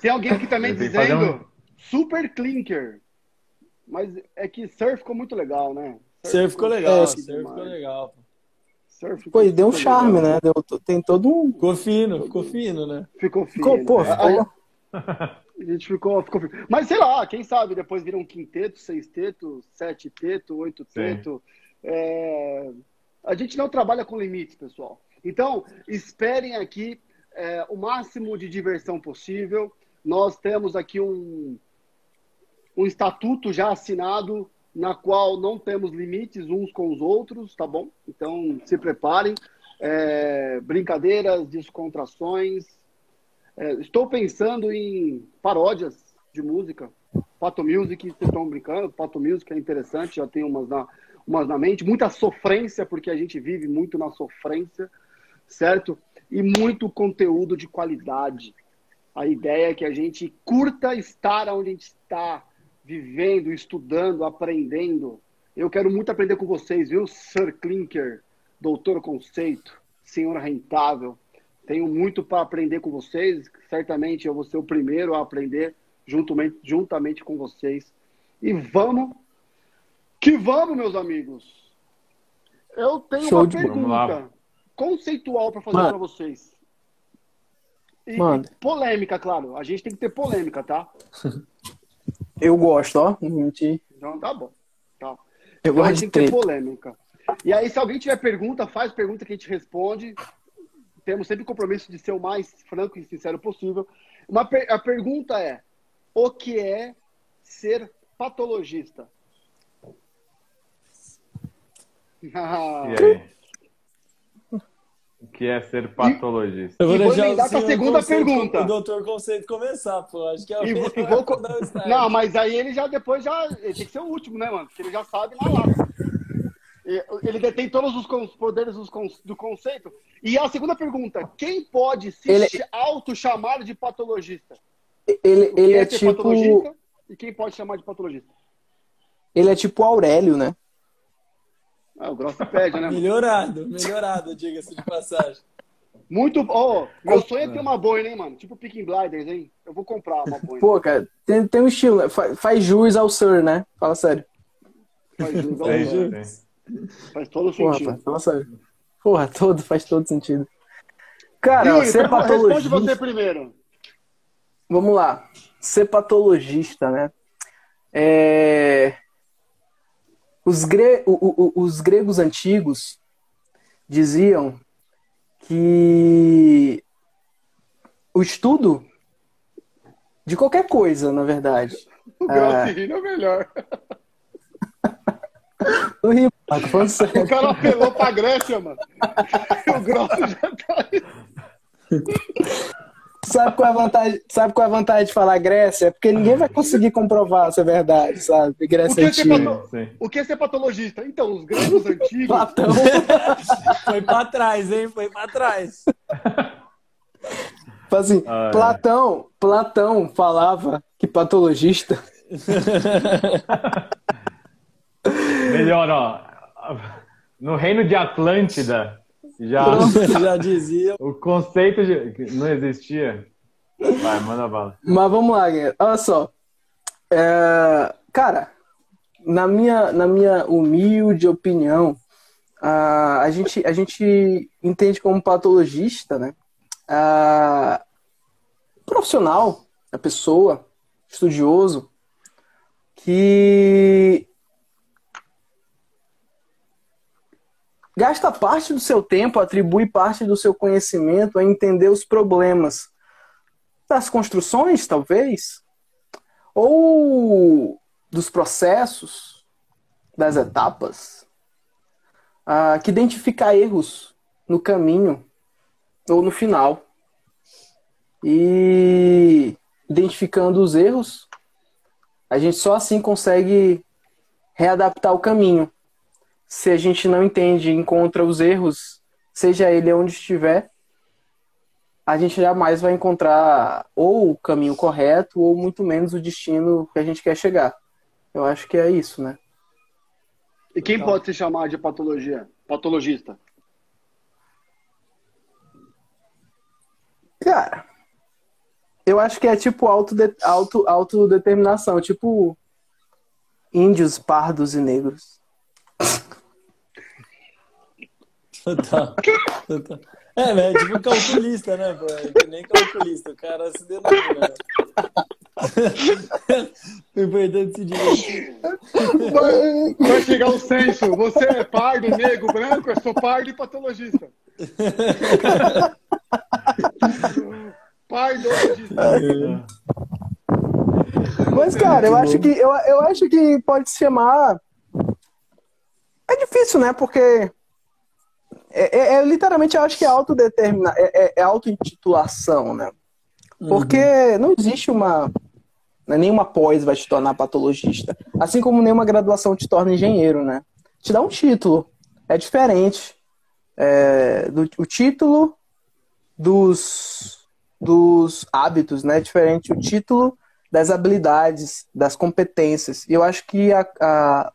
A: Tem alguém aqui também dizendo
D: um-
A: Super Clinker. Mas é que Surf ficou muito legal, né?
C: Surf ficou legal,
B: É,
C: surf ficou legal.
A: Surf
B: Pô,
A: ficou
B: e deu um charme,
A: legal.
B: né? Deu, tem todo um.
C: Ficou fino, ficou fino, né?
A: Ficou fino.
B: Ficou, pô,
A: A-
B: ficou-
A: A, gente ficou, ficou fino. Mas sei lá, quem sabe depois vira um quinteto, seis teto, sete teto, oito teto. É, A gente não trabalha com limites, pessoal. Então, esperem aqui é, o máximo de diversão possível. Nós temos aqui um, um estatuto já assinado na qual não temos limites uns com os outros, tá bom? Então, se preparem. É, brincadeiras, descontrações. É, estou pensando em paródias de música. Pato Music, vocês estão brincando? Pato Music é interessante, já tem umas na, umas na mente. Muita sofrência, porque a gente vive muito na sofrência, certo? E muito conteúdo de qualidade. A ideia é que a gente curta estar onde a gente está, vivendo, estudando, aprendendo. Eu quero muito aprender com vocês, viu? Sir Clinker, Doutor Conceito, Senhor Rentável. Tenho muito para aprender com vocês. Certamente eu vou ser o primeiro a aprender juntamente, juntamente com vocês. E vamos que vamos, meus amigos. Eu tenho
B: Show
A: uma
B: de
D: bola. Vamos lá.
A: pergunta conceitual para fazer para vocês. E,
B: Manda.
A: e polêmica, claro. A gente tem que ter polêmica, tá?
B: Eu gosto, ó.
A: Então tá bom. Tá.
B: Eu
A: Então,
B: gosto
A: tem
B: de
A: que ter polêmica. E aí, se alguém tiver pergunta, faz pergunta que a gente responde. Temos sempre o compromisso de ser o mais franco e sincero possível. Uma per- a pergunta é: o que é ser patologista?
D: E aí? Que é ser patologista?
C: Eu vou
A: E vou
C: deixar
A: com a segunda
C: conceito-
A: pergunta.
C: O doutor Conceito começar, pô. Acho que é o
A: E vou-
C: que
A: e vou. Não, mas aí ele já depois já. Ele tem que ser o último, né, mano? Porque ele já sabe na lata. E- Ele detém todos os poderes do conceito. E a segunda pergunta: quem pode se
B: Ele-
A: ch- auto-chamar de patologista?
B: Ele, ele é
A: ser
B: tipo.
A: patologista e quem pode chamar de patologista?
B: Ele é tipo Aurélio, né?
A: Ah, o Grossipédia, né? mano?
C: Melhorado, melhorado, diga-se de passagem.
A: Muito. Ó, meu sonho é ter uma boina, hein, mano? Tipo Picking Blinders, hein? Eu vou comprar uma boina.
B: Pô, cara, tem, tem um estilo, né? Fa- faz jus ao Sir, né? Fala sério.
A: Faz, jus ao-
D: É
C: juro.
D: isso,
A: faz todo
B: Porra,
A: sentido.
B: rapaz, fala sério. Porra, todo, faz todo sentido. Cara,
A: Yuri,
B: ser
A: pergunta- responde
B: patologista.
A: você primeiro.
B: Vamos lá. Ser patologista, né? É... Os, gre... o- o- o- os gregos antigos diziam que o estudo de qualquer coisa, na verdade.
A: O Grossino é melhor.
B: Não ri, tô falando sério.
A: O cara apelou pra Grécia, mano. O Grosso já tá.
B: Sabe qual é a vantagem? Sabe qual é a vantagem de falar Grécia? É porque ninguém vai conseguir comprovar se é verdade, sabe?
A: O
B: Grécia
A: que, é ser
B: antiga.
A: pato-
D: sim.
A: o que é ser patologista? Então, os gregos antigos.
B: Platão.
C: Foi pra trás, hein? Foi pra trás.
B: Tipo assim,
D: Ah, é.
B: Platão, Platão falava que patologista.
D: Melhor, ó. No reino de Atlântida, já
C: Já dizia.
D: o conceito de... não existia. Vai, manda bala.
B: Mas vamos lá, galera. Olha só. É, cara, na minha, na minha humilde opinião, a, a, gente, a gente entende como patologista, né? A, profissional, a pessoa, estudioso, que gasta parte do seu tempo, atribui parte do seu conhecimento a entender os problemas das construções, talvez, ou dos processos, das etapas, ah, que identifica erros no caminho ou no final. E identificando os erros, a gente só assim consegue readaptar o caminho. Se a gente não entende e encontra os erros, seja ele onde estiver, a gente jamais vai encontrar ou o caminho correto ou muito menos o destino que a gente quer chegar. Eu acho que é isso, né?
A: E quem pode se chamar de patologia? Patologista.
B: Cara, eu acho que é tipo autode- auto, autodeterminação, tipo índios, pardos e negros.
C: Total. Total. É, velho, tipo calculista, né, pô? É que nem calculista, o cara se denomina. O importante é se divertir.
A: Vai, vai chegar o censo. Você é pardo, negro, branco, eu sou pardo e patologista. Pardologista.
B: Mas, cara, eu acho que eu, eu acho que pode se chamar. É difícil, né? Porque é, é- é literalmente, eu acho que é autodetermina, é, é, é auto-intitulação, né? Porque não existe uma. né, Nenhuma pós vai te tornar patologista. Assim como nenhuma graduação te torna engenheiro, né? Te dá um título. É diferente. É, do, o título dos, dos hábitos, né? É diferente o título das habilidades, das competências. E eu acho que a, a-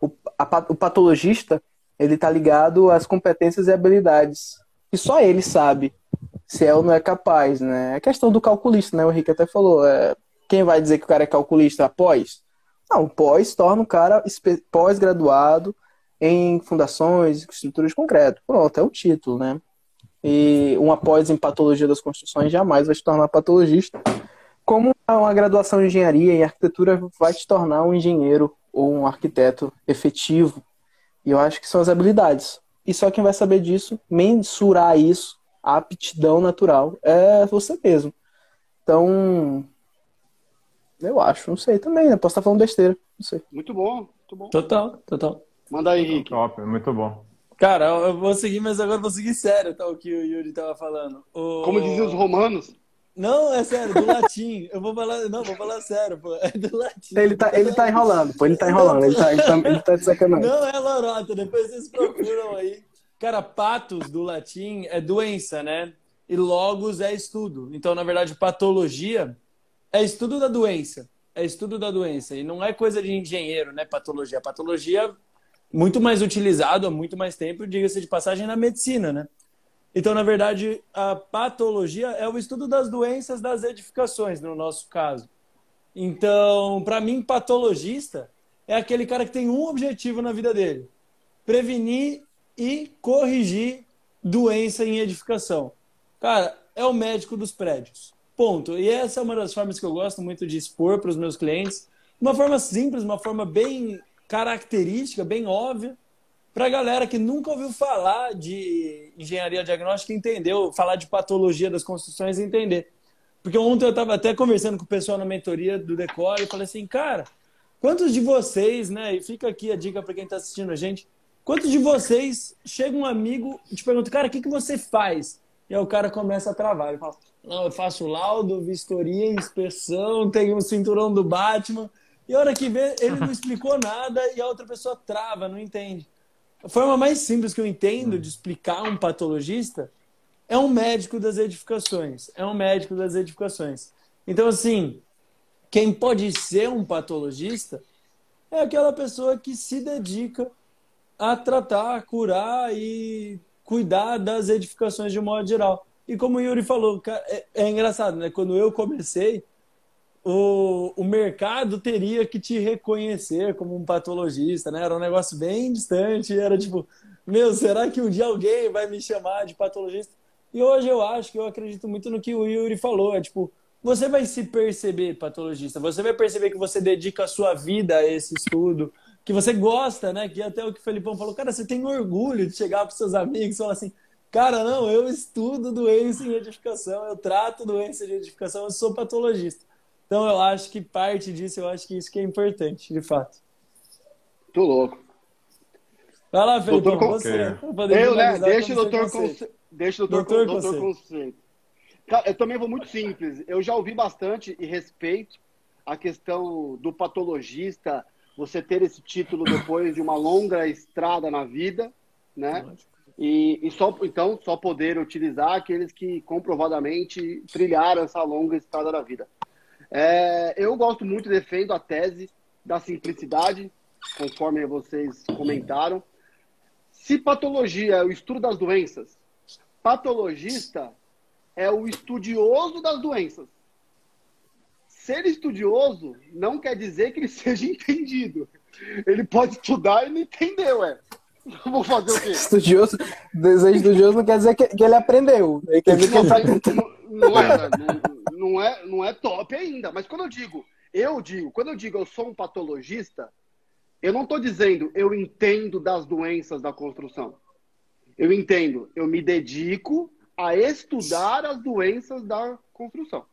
B: o, a o patologista ele tá ligado às competências e habilidades. E só ele sabe se é ou não é capaz, né? É questão do calculista, né? O Henrique até falou. É, quem vai dizer que o cara é calculista após? Não, pós torna o cara pós-graduado em fundações, estruturas de concreto. Pronto, é o título, né? E uma pós em patologia das construções jamais vai te tornar patologista. Como uma graduação em engenharia e arquitetura vai te tornar um engenheiro ou um arquiteto efetivo. E eu acho que são as habilidades. E só quem vai saber disso, mensurar isso, a aptidão natural, é você mesmo. Então, eu acho, não sei também, né? Posso estar falando besteira, não sei.
A: Muito bom, muito bom.
C: Total, total.
A: Manda aí, Henrique.
D: Top, muito bom.
C: Cara, eu vou seguir, mas agora vou seguir sério, tá? O que o Yuri tava falando. O...
A: Como diziam os romanos.
C: Não, é sério, do latim. Eu vou falar, não, vou falar sério, pô. É do latim.
B: Ele tá, ele tá enrolando, pô. Ele tá enrolando. Ele tá, ele tá, ele tá de sacanagem.
C: Não é lorota, depois vocês procuram aí. Cara, patos do latim é doença, né? E logos é estudo. Então, na verdade, patologia é estudo da doença. É estudo da doença. E não é coisa de engenheiro, né? Patologia. Patologia muito mais utilizado há muito mais tempo, diga-se de passagem, na medicina, né? Então, na verdade, a patologia é o estudo das doenças das edificações, no nosso caso. Então, para mim, patologista é aquele cara que tem um objetivo na vida dele: prevenir e corrigir doença em edificação. Cara, é o médico dos prédios. Ponto. E essa é uma das formas que eu gosto muito de expor para os meus clientes. Uma forma simples, uma forma bem característica, bem óbvia, para a galera que nunca ouviu falar de engenharia diagnóstica entendeu, falar de patologia das construções e entender. Porque ontem eu estava até conversando com o pessoal na mentoria do Decore e falei assim, cara, quantos de vocês, né? E fica aqui a dica para quem está assistindo a gente. Quantos de vocês chega um amigo e te pergunta, cara, o que, que você faz? E aí o cara começa a travar. Ele fala, não, eu faço laudo, vistoria, inspeção, tenho um cinturão do Batman. E a hora que vê, ele não explicou nada e a outra pessoa trava, não entende. A forma mais simples que eu entendo de explicar um patologista é um médico das edificações. É um médico das edificações. Então, assim, quem pode ser um patologista é aquela pessoa que se dedica a tratar, curar e cuidar das edificações de um modo geral. E como o Yuri falou, é, é engraçado, né? Quando eu comecei, o, o mercado teria que te reconhecer como um patologista, né? Era um negócio bem distante, era tipo, meu, será que um dia alguém vai me chamar de patologista? E hoje eu acho que eu acredito muito no que o Yuri falou, é tipo, você vai se perceber patologista, você vai perceber que você dedica a sua vida a esse estudo, que você gosta, né? Que até o que o Felipão falou, cara, você tem orgulho de chegar para seus amigos e falar assim, cara, não, eu estudo doença em edificação, eu trato doença de edificação, eu sou patologista. Então eu acho que parte disso, eu acho que isso que é importante, de fato.
A: Tô louco.
C: Vai lá, Felipe,
A: Doutor
C: você.
A: Eu, né? Deixa o doutor conceito. Deixa o doutor, doutor, doutor conceito. Cara, eu também vou muito simples. Eu já ouvi bastante e respeito a questão do patologista, você ter esse título depois de uma longa estrada na vida, né? E, e, só então só poder utilizar aqueles que comprovadamente trilharam essa longa estrada da vida. É, eu gosto muito, defendo a tese da simplicidade, conforme vocês comentaram. Se patologia é o estudo das doenças, patologista é o estudioso das doenças. Ser estudioso não quer dizer que ele seja entendido. Ele pode estudar e não entender, ué. Vou fazer o quê?
B: Estudioso, desejo estudioso não quer dizer que, que ele aprendeu. Ele quer dizer que ele tá...
A: não, é, não, não é, não é top ainda. Mas quando eu digo, eu digo, quando eu digo eu sou um patologista, eu não estou dizendo eu entendo das doenças da construção. Eu entendo, eu me dedico a estudar as doenças da construção.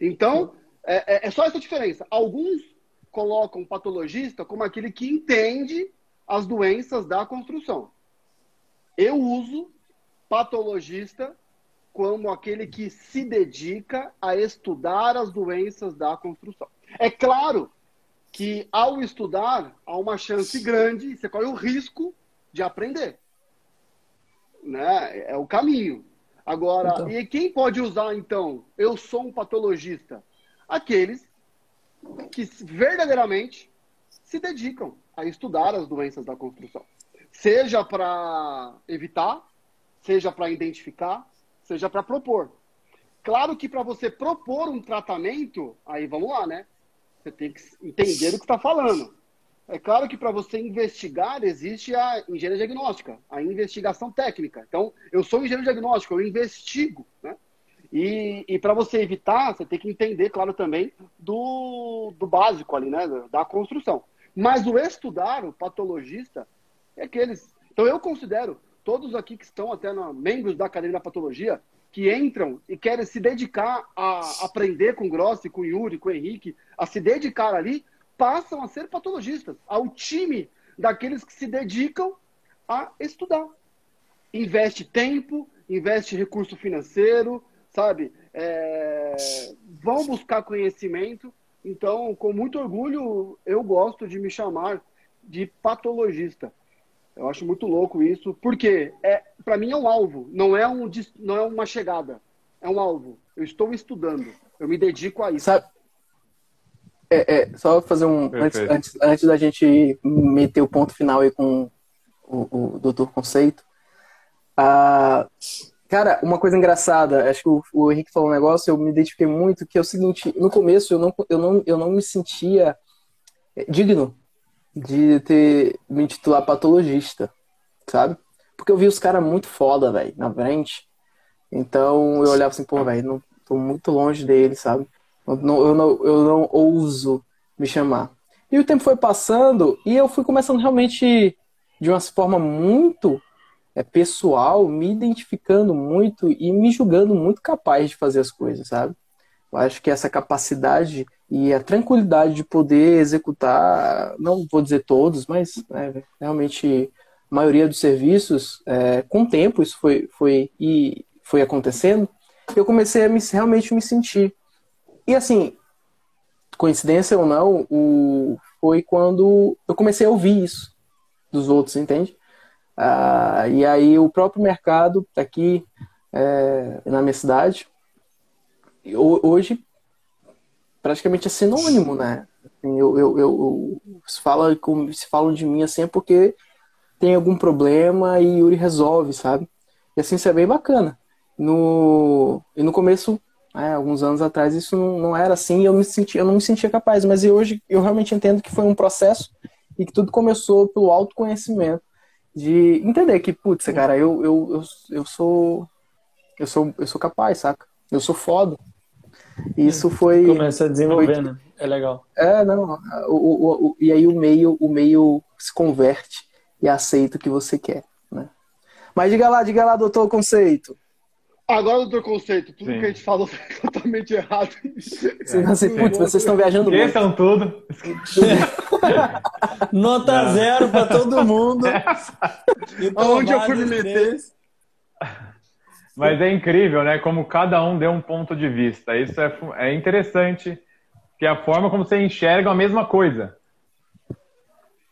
A: Então, é, é, é só essa diferença. Alguns colocam patologista como aquele que entende as doenças da construção. Eu uso patologista como aquele que se dedica a estudar as doenças da construção. É claro que ao estudar há uma chance grande, você corre o risco de aprender. Né? É o caminho. Agora, então... e quem pode usar então? Eu sou um patologista. Aqueles que verdadeiramente se dedicam a estudar as doenças da construção. Seja para evitar, seja para identificar, seja para propor. Claro que para você propor um tratamento, aí vamos lá, né? Você tem que entender o que está falando. É claro que para você investigar existe a engenharia diagnóstica, a investigação técnica. Então, eu sou engenheiro diagnóstico, eu investigo, né? E, e para você evitar, você tem que entender, claro, também do, do básico ali, né? Da construção. Mas o estudar, o patologista, é aqueles. Então eu considero todos aqui que estão até no, membros da Academia da Patologia, que entram e querem se dedicar a aprender com o Grossi, com o Yuri, com o Henrique, a se dedicar ali, passam a ser patologistas, ao time daqueles que se dedicam a estudar. Investe tempo, investe recurso financeiro, sabe? É... Vão buscar conhecimento. Então, com muito orgulho, eu gosto de me chamar de patologista. Eu acho muito louco isso, porque é, para mim é um alvo, não é, um, não é uma chegada, é um alvo. Eu estou estudando, eu me dedico a isso.
B: Sabe, é, é, só fazer um. Antes, antes, antes, da gente meter o ponto final aí com o, o doutor Conceito. Ah, cara, uma coisa engraçada, acho que o, o, Henrique falou um negócio, eu me identifiquei muito, que é o seguinte: no começo eu não, eu não, eu não me sentia digno de ter me titular patologista, sabe? Porque eu vi os caras muito foda, velho, na frente. Então eu olhava assim, pô, velho, não tô muito longe dele, sabe? Eu não, eu, não, eu não ouso me chamar. E o tempo foi passando e eu fui começando realmente de uma forma muito é, pessoal, me identificando muito e me julgando muito capaz de fazer as coisas, sabe? Acho que essa capacidade e a tranquilidade de poder executar, não vou dizer todos, mas é, realmente a maioria dos serviços, é, com o tempo isso foi, foi, e foi acontecendo, eu comecei a me, realmente me sentir e assim, coincidência ou não, o, foi quando eu comecei a ouvir isso dos outros, entende? Ah, e aí o próprio mercado tá aqui é, na minha cidade, hoje praticamente é sinônimo, né? Assim, eu, eu, eu, se, fala, se falam de mim assim é porque tem algum problema e Yuri resolve, sabe? E assim, isso é bem bacana. No, e no começo é, alguns anos atrás isso não, não era assim e eu, me senti, eu não me sentia capaz. Mas hoje eu realmente entendo que foi um processo e que tudo começou pelo autoconhecimento. De entender que, putz, cara, eu, eu, eu, eu sou. Eu sou, eu sou capaz, saca? Eu sou foda. E isso foi.
C: Começa a desenvolver, foi, né? É legal.
B: É, não. O, o, o, e aí o meio, o meio se converte e aceita o que você quer. Né? Mas diga lá, diga lá, doutor Conceito.
A: Agora, doutor Conceito, tudo Sim. que a gente falou foi totalmente errado.
B: Sim, putz, vocês estão viajando
D: muito. Esqueçam tudo.
C: Nota Não. zero para todo mundo.
A: Aonde eu fui me meter?
D: Mas é incrível, né? Como cada um deu um ponto de vista. Isso é, é interessante, que é a forma como você enxerga a mesma coisa.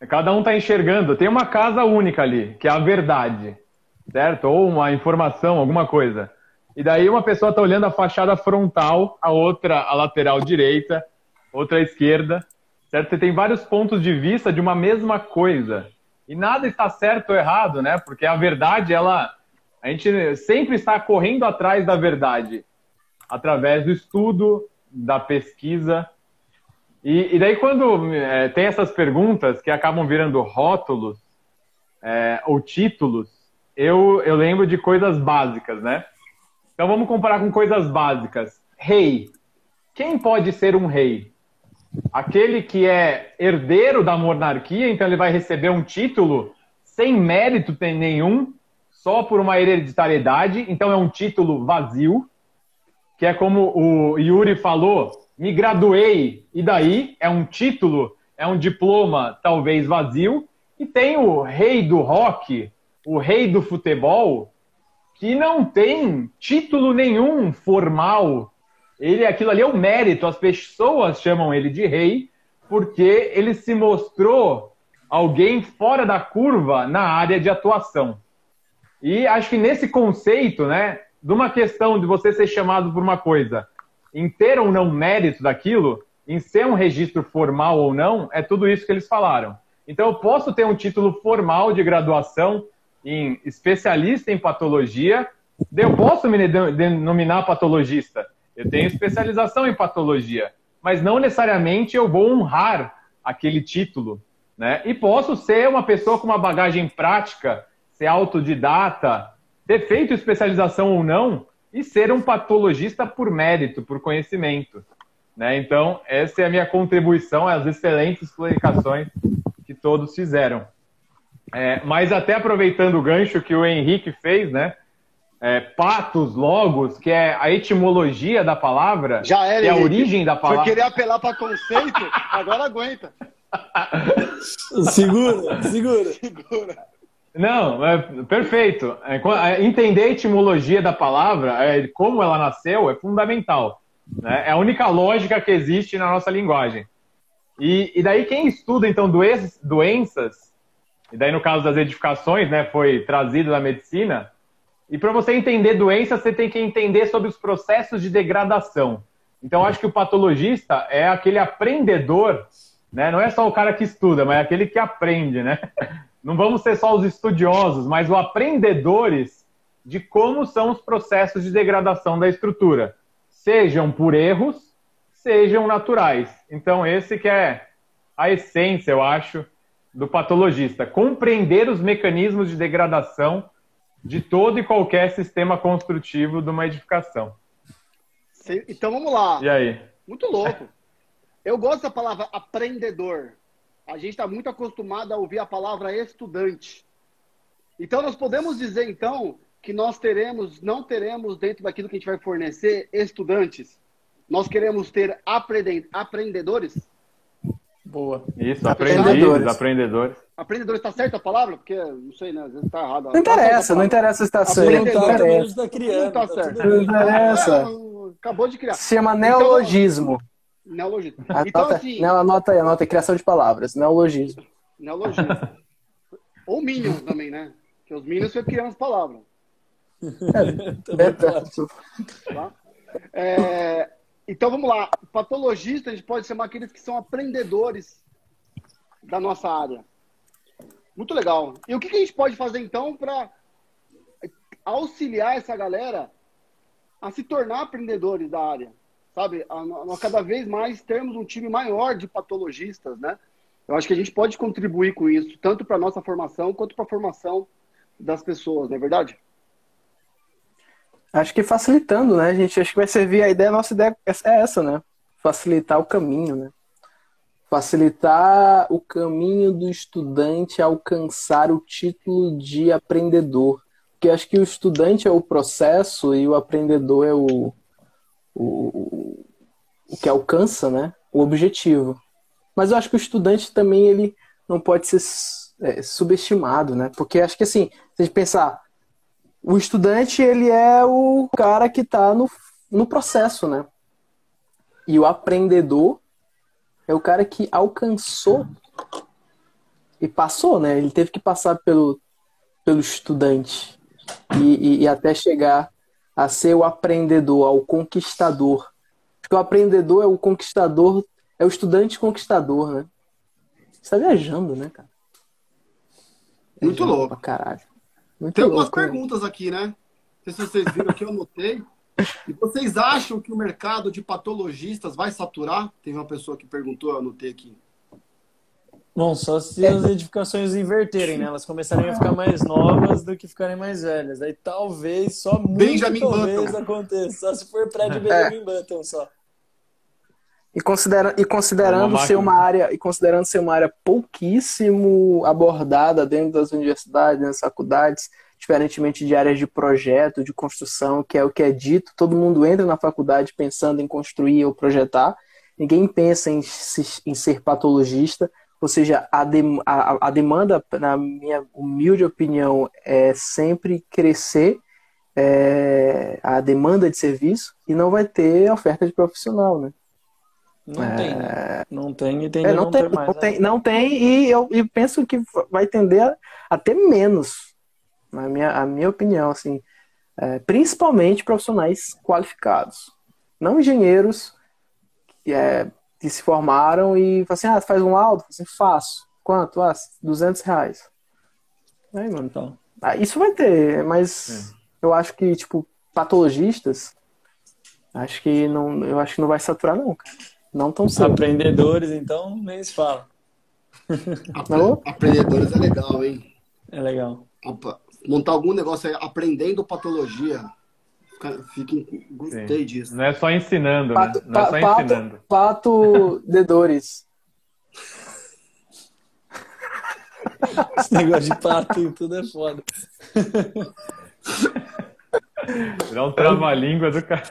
D: Cada um está enxergando. Tem uma casa única ali, que é a verdade, certo? Ou uma informação, alguma coisa. E daí uma pessoa está olhando a fachada frontal, a outra a lateral direita, outra à esquerda, certo? Você tem vários pontos de vista de uma mesma coisa. E nada está certo ou errado, né? Porque a verdade, ela a gente sempre está correndo atrás da verdade através do estudo, da pesquisa. E, e daí quando é, tem essas perguntas que acabam virando rótulos é, ou títulos, eu, eu lembro de coisas básicas, né? Então vamos comparar com coisas básicas. Rei. Quem pode ser um rei? Aquele que é herdeiro da monarquia, então ele vai receber um título sem mérito nenhum, só por uma hereditariedade, então é um título vazio, que é como o Yuri falou, me graduei, e daí é um título, é um diploma talvez vazio, e tem o rei do rock, o rei do futebol, que não tem título nenhum formal. Ele, aquilo ali é o um mérito. As pessoas chamam ele de rei porque ele se mostrou alguém fora da curva na área de atuação. E acho que nesse conceito, né, de uma questão de você ser chamado por uma coisa, em ter ou não mérito daquilo, em ser um registro formal ou não, é tudo isso que eles falaram. Então eu posso ter um título formal de graduação, em especialista em patologia, eu posso me denominar patologista. Eu tenho especialização em patologia, mas não necessariamente eu vou honrar aquele título. Né? E posso ser uma pessoa com uma bagagem prática, ser autodidata, ter feito especialização ou não, e ser um patologista por mérito, por conhecimento. Né? Então, essa é a minha contribuição às excelentes explicações que todos fizeram. É, mas até aproveitando o gancho que o Henrique fez, né? É, patos, logos, que é a etimologia da palavra,
A: Já era,
D: que é a
A: Henrique.
D: origem da
A: Foi
D: palavra.
A: querer apelar para conceito, agora aguenta.
C: Segura, segura.
A: Segura.
D: Não, é, perfeito. É, é, entender a etimologia da palavra, é, como ela nasceu, é fundamental. né? É a única lógica que existe na nossa linguagem. E, e daí quem estuda, então, doenças, doenças, e daí no caso das edificações, né, foi trazido da medicina, e para você entender doenças, você tem que entender sobre os processos de degradação. Então, acho que o patologista é aquele aprendedor, né? Não é só o cara que estuda, mas é aquele que aprende, né? Não vamos ser só os estudiosos, mas os aprendedores de como são os processos de degradação da estrutura, sejam por erros, sejam naturais. Então, esse que é a essência, eu acho, do patologista, compreender os mecanismos de degradação de todo e qualquer sistema construtivo de uma edificação.
A: Então vamos lá.
D: E aí?
A: Muito louco. Eu gosto da palavra aprendedor. A gente está muito acostumado a ouvir a palavra estudante. Então nós podemos dizer então que nós teremos, não teremos dentro daquilo que a gente vai fornecer estudantes. Nós queremos ter aprendedores.
C: Boa.
D: Isso,
B: Aprendedores.
D: aprendedores.
A: Aprendedores está certa a palavra? Porque não sei, né? Às vezes está errado.
B: Não interessa, não interessa se está certo. Não
A: Aprendedor
C: Não tá, também a
B: interessa.
C: gente tá criando.
A: Não tá
C: tá
A: certo.
B: Não interessa.
A: Acabou de criar.
B: Se chama neologismo.
A: Neologismo.
B: Anota,
A: Então assim,
B: não, anota aí, anota aí, criação de palavras, neologismo.
A: neologismo. Ou Minions também, né? Porque os Minions foi criando as palavras.
C: Também pode.
A: Tá? É, então vamos lá. Patologista, a gente pode chamar aqueles que são aprendedores da nossa área. Muito legal. E o que, que a gente pode fazer então para auxiliar essa galera a se tornar aprendedores da área? Sabe? Nós cada vez mais termos um time maior de patologistas, né? Eu acho que a gente pode contribuir com isso, tanto para a nossa formação quanto para a formação das pessoas, não é verdade?
B: Acho que facilitando, né? Gente acho que vai servir a ideia, a nossa ideia é essa, né? Facilitar o caminho, né? Facilitar o caminho do estudante alcançar o título de aprendedor. Porque acho que o estudante é o processo e o aprendedor é o, o, o que alcança, né? O objetivo. Mas eu acho que o estudante também ele não pode ser é, subestimado, né? Porque acho que assim, se a gente pensar, o estudante ele é o cara que está no, no processo, né? E o aprendedor é o cara que alcançou e passou, né? Ele teve que passar pelo, pelo estudante e, e, e até chegar a ser o aprendedor, ao conquistador. Porque o aprendedor é o conquistador, é o estudante conquistador, né? Você tá viajando, né, cara?
A: Muito
B: Viajando
A: louco.
B: Pra caralho. Muito
A: Tem algumas
B: louco, né?
A: perguntas aqui, né? Não sei se vocês viram aqui, eu anotei. E vocês acham que o mercado de patologistas vai saturar? Teve uma pessoa que perguntou, eu anotei aqui.
C: Bom, só se as edificações inverterem, né? Elas começarem a ficar mais novas do que ficarem mais velhas. Aí talvez, só muito
A: Benjamin
C: talvez
A: Button.
C: aconteça. Só se for prédio
B: É.
C: Benjamin Button só.
B: E, considera e considerando
D: Uma
B: ser uma área e considerando ser uma área pouquíssimo abordada dentro das universidades, das faculdades, diferentemente de áreas de projeto, de construção, que é o que é dito, todo mundo entra na faculdade pensando em construir ou projetar, ninguém pensa em, se- em ser patologista, ou seja, a, dem- a- a demanda, na minha humilde opinião, é sempre crescer é, a demanda de serviço e não vai ter oferta de profissional, né?
C: Não tem, né? Não tem e tem
B: É, não,
C: não
B: tem,
C: ter mais.
B: não,
C: né?
B: tem, não tem, e eu e penso que vai tender a, a ter menos, na minha, a minha opinião, assim, é, principalmente profissionais qualificados, não engenheiros que, é, que se formaram e falam assim, ah, faz um laudo? Assim, faço. Quanto? Ah, 200 reais. Aí, mano,
C: Então,
B: ah, isso vai ter, mas eu acho que, tipo, patologistas, acho que não, eu acho que não vai saturar, não, cara. Não tão cedo.
C: aprendedores, então, nem se fala.
A: Aprendedores é legal, hein?
C: É legal.
A: Apa- Montar algum negócio aí, aprendendo patologia. Fiquem, gostei Sim. disso.
D: Não é só ensinando, né? pato, né? Não é só
B: pato,
D: ensinando.
B: Pato de dores.
C: Esse negócio de pato e tudo é foda.
D: Dá um trava-língua do cara.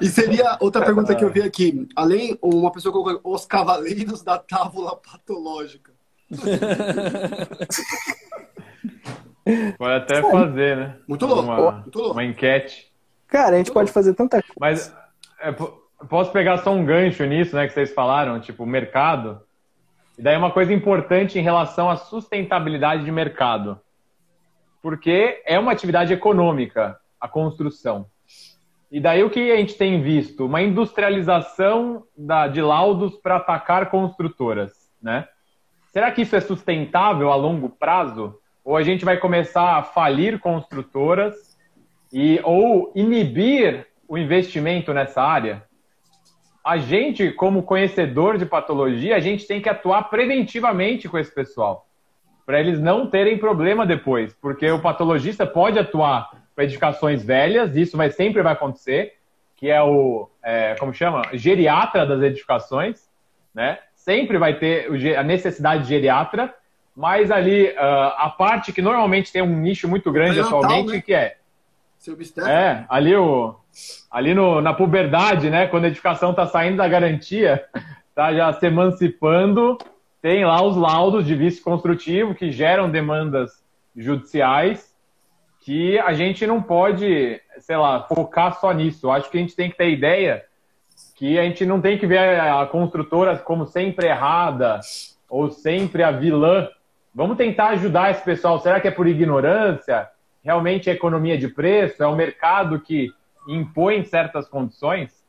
A: E seria outra pergunta que eu vi aqui. Além, uma pessoa colocou os cavaleiros da tábula patológica.
D: Pode até fazer, né?
A: Muito louco.
D: Uma,
A: muito louco.
D: uma enquete.
B: Cara, a gente pode fazer tanta coisa.
D: Mas é, posso pegar só um gancho nisso, né, que vocês falaram, tipo, mercado. E daí uma coisa importante em relação à sustentabilidade de mercado. Porque é uma atividade econômica, a construção. E daí o que a gente tem visto? Uma industrialização da, de laudos para atacar construtoras, né? Será que isso é sustentável a longo prazo? Ou a gente vai começar a falir construtoras e ou inibir o investimento nessa área? A gente, como conhecedor de patologia, a gente tem que atuar preventivamente com esse pessoal, para eles não terem problema depois, porque o patologista pode atuar com edificações velhas, isso vai sempre vai acontecer, que é o, é, como chama, geriatra das edificações, né? sempre vai ter a necessidade de geriatra, mas ali uh, a parte que normalmente tem um nicho muito grande atualmente, né? que é. É, ali, o, ali no, na puberdade, né? Quando a edificação está saindo da garantia, está já se emancipando, tem lá os laudos de vício construtivo que geram demandas judiciais que a gente não pode, sei lá, focar só nisso. Acho que a gente tem que ter ideia que a gente não tem que ver a construtora como sempre errada ou sempre a vilã. Vamos tentar ajudar esse pessoal. Será que é por ignorância? Realmente é economia de preço? É o mercado que impõe certas condições?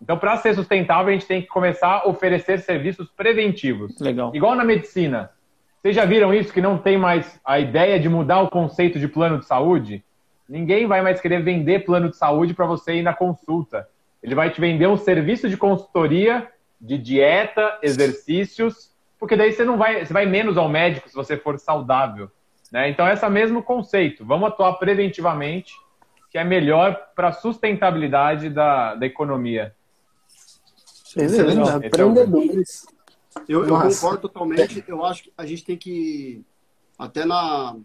D: Então, para ser sustentável, a gente tem que começar a oferecer serviços preventivos.
C: Legal.
D: Igual na medicina. Vocês já viram isso, que não tem mais a ideia de mudar o conceito de plano de saúde? Ninguém vai mais querer vender plano de saúde para você ir na consulta. Ele vai te vender um serviço de consultoria de dieta, exercícios, porque daí você não vai, você vai menos ao médico se você for saudável. Né? Então, esse é o mesmo conceito. Vamos atuar preventivamente, que é melhor para a sustentabilidade da, da economia.
B: Beleza, empreendedores.
A: Eu, eu concordo totalmente. Eu acho que a gente tem que, até na,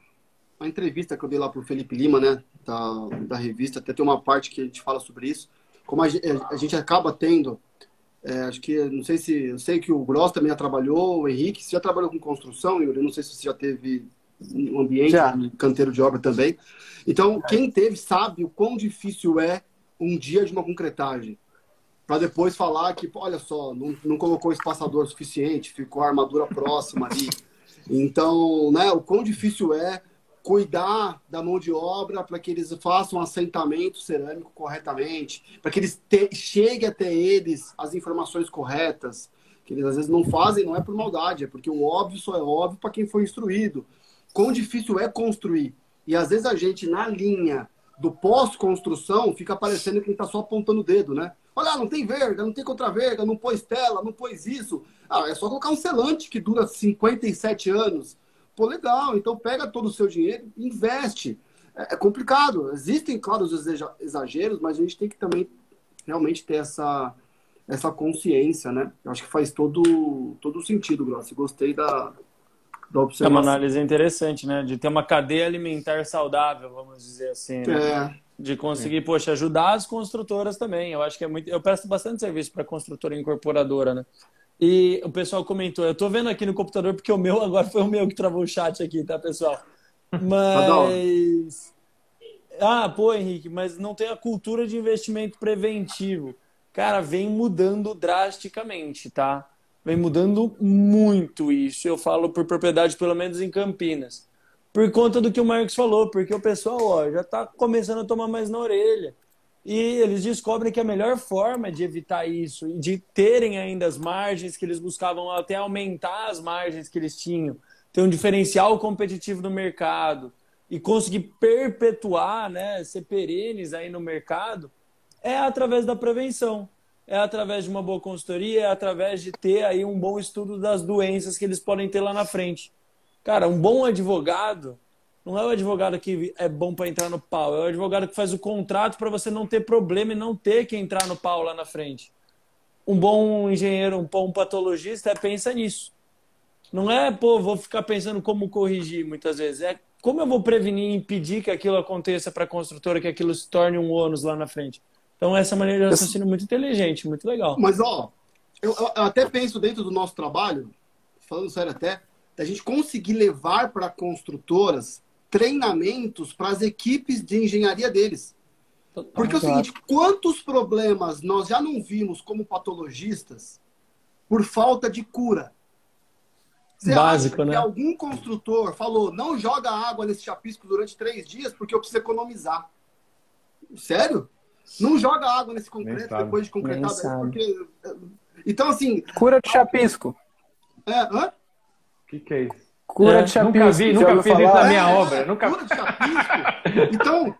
A: na entrevista que eu dei lá para o Felipe Lima, né, da, da revista, até tem uma parte que a gente fala sobre isso como a, a gente acaba tendo, é, acho que, não sei se, eu sei que o Gross também já trabalhou, o Henrique, você já trabalhou com construção, Yuri? Eu não sei se você já teve um ambiente já. de canteiro de obra também. Então, quem teve sabe o quão difícil é um dia de uma concretagem. Para depois falar que, olha só, não, não colocou espaçador suficiente, ficou a armadura próxima ali. Então, né, o quão difícil é cuidar da mão de obra para que eles façam assentamento cerâmico corretamente, para que eles te, chegue até eles as informações corretas, que eles às vezes não fazem, não é por maldade, é porque o óbvio só é óbvio para quem foi instruído. Quão difícil é construir. E às vezes a gente, na linha do pós-construção, fica parecendo que está só apontando o dedo, né? Olha, não tem verga, não tem contra-verga, não pôs tela, não pôs isso. Ah, é só colocar um selante que dura 57 anos Pô, legal, então pega todo o seu dinheiro e investe. É, é complicado. Existem, claro, os exageros, mas a gente tem que também realmente ter essa, essa consciência, né? Eu acho que faz todo, todo sentido, Grossi. Gostei da, da observação.
C: É uma análise interessante, né? De ter uma cadeia alimentar saudável, vamos dizer assim. Né? É. De conseguir, é. poxa, ajudar as construtoras também. Eu acho que é muito. Eu presto bastante serviço para construtora incorporadora, né? E o pessoal comentou, eu tô vendo aqui no computador porque o meu agora foi o meu que travou o chat aqui, tá, pessoal? Mas. Ah, pô, Henrique, mas não tem a cultura de investimento preventivo. Cara, vem mudando drasticamente, tá? Vem mudando muito isso. Eu falo por propriedade, pelo menos em Campinas. Por conta do que o Marcos falou, porque o pessoal ó, já tá começando a tomar mais na orelha. E eles descobrem que a melhor forma de evitar isso e de terem ainda as margens que eles buscavam, até aumentar as margens que eles tinham, ter um diferencial competitivo no mercado e conseguir perpetuar, né, ser perenes aí no mercado, é através da prevenção, é através de uma boa consultoria, é através de ter aí um bom estudo das doenças que eles podem ter lá na frente. Cara, um bom advogado Não é o advogado que é bom para entrar no pau, é o advogado que faz o contrato para você não ter problema e não ter que entrar no pau lá na frente. Um bom engenheiro, um bom patologista pensa nisso. Não é, pô, vou ficar pensando como corrigir muitas vezes. É como eu vou prevenir e impedir que aquilo aconteça para a construtora, que aquilo se torne um ônus lá na frente. Então, essa maneira de raciocínio é muito inteligente, muito legal.
A: Mas, ó, eu, eu até penso dentro do nosso trabalho, falando sério até, da gente conseguir levar para construtoras treinamentos para as equipes de engenharia deles. Porque é o seguinte, quantos problemas nós já não vimos como patologistas por falta de cura? Você
C: Básico, né?
A: algum construtor falou, não joga água nesse chapisco durante três dias porque eu preciso economizar. Sério? Não joga água nesse concreto depois de concretado. Porque... Então, assim...
B: Cura de chapisco.
A: É, hã?
D: O que, que é isso?
B: Cura
C: É,
B: de chapisco.
D: nunca vi, nunca fiz isso
B: falar?
D: na minha
A: É,
D: obra.
A: é,
D: Nunca...
A: cura de chapisco. Então,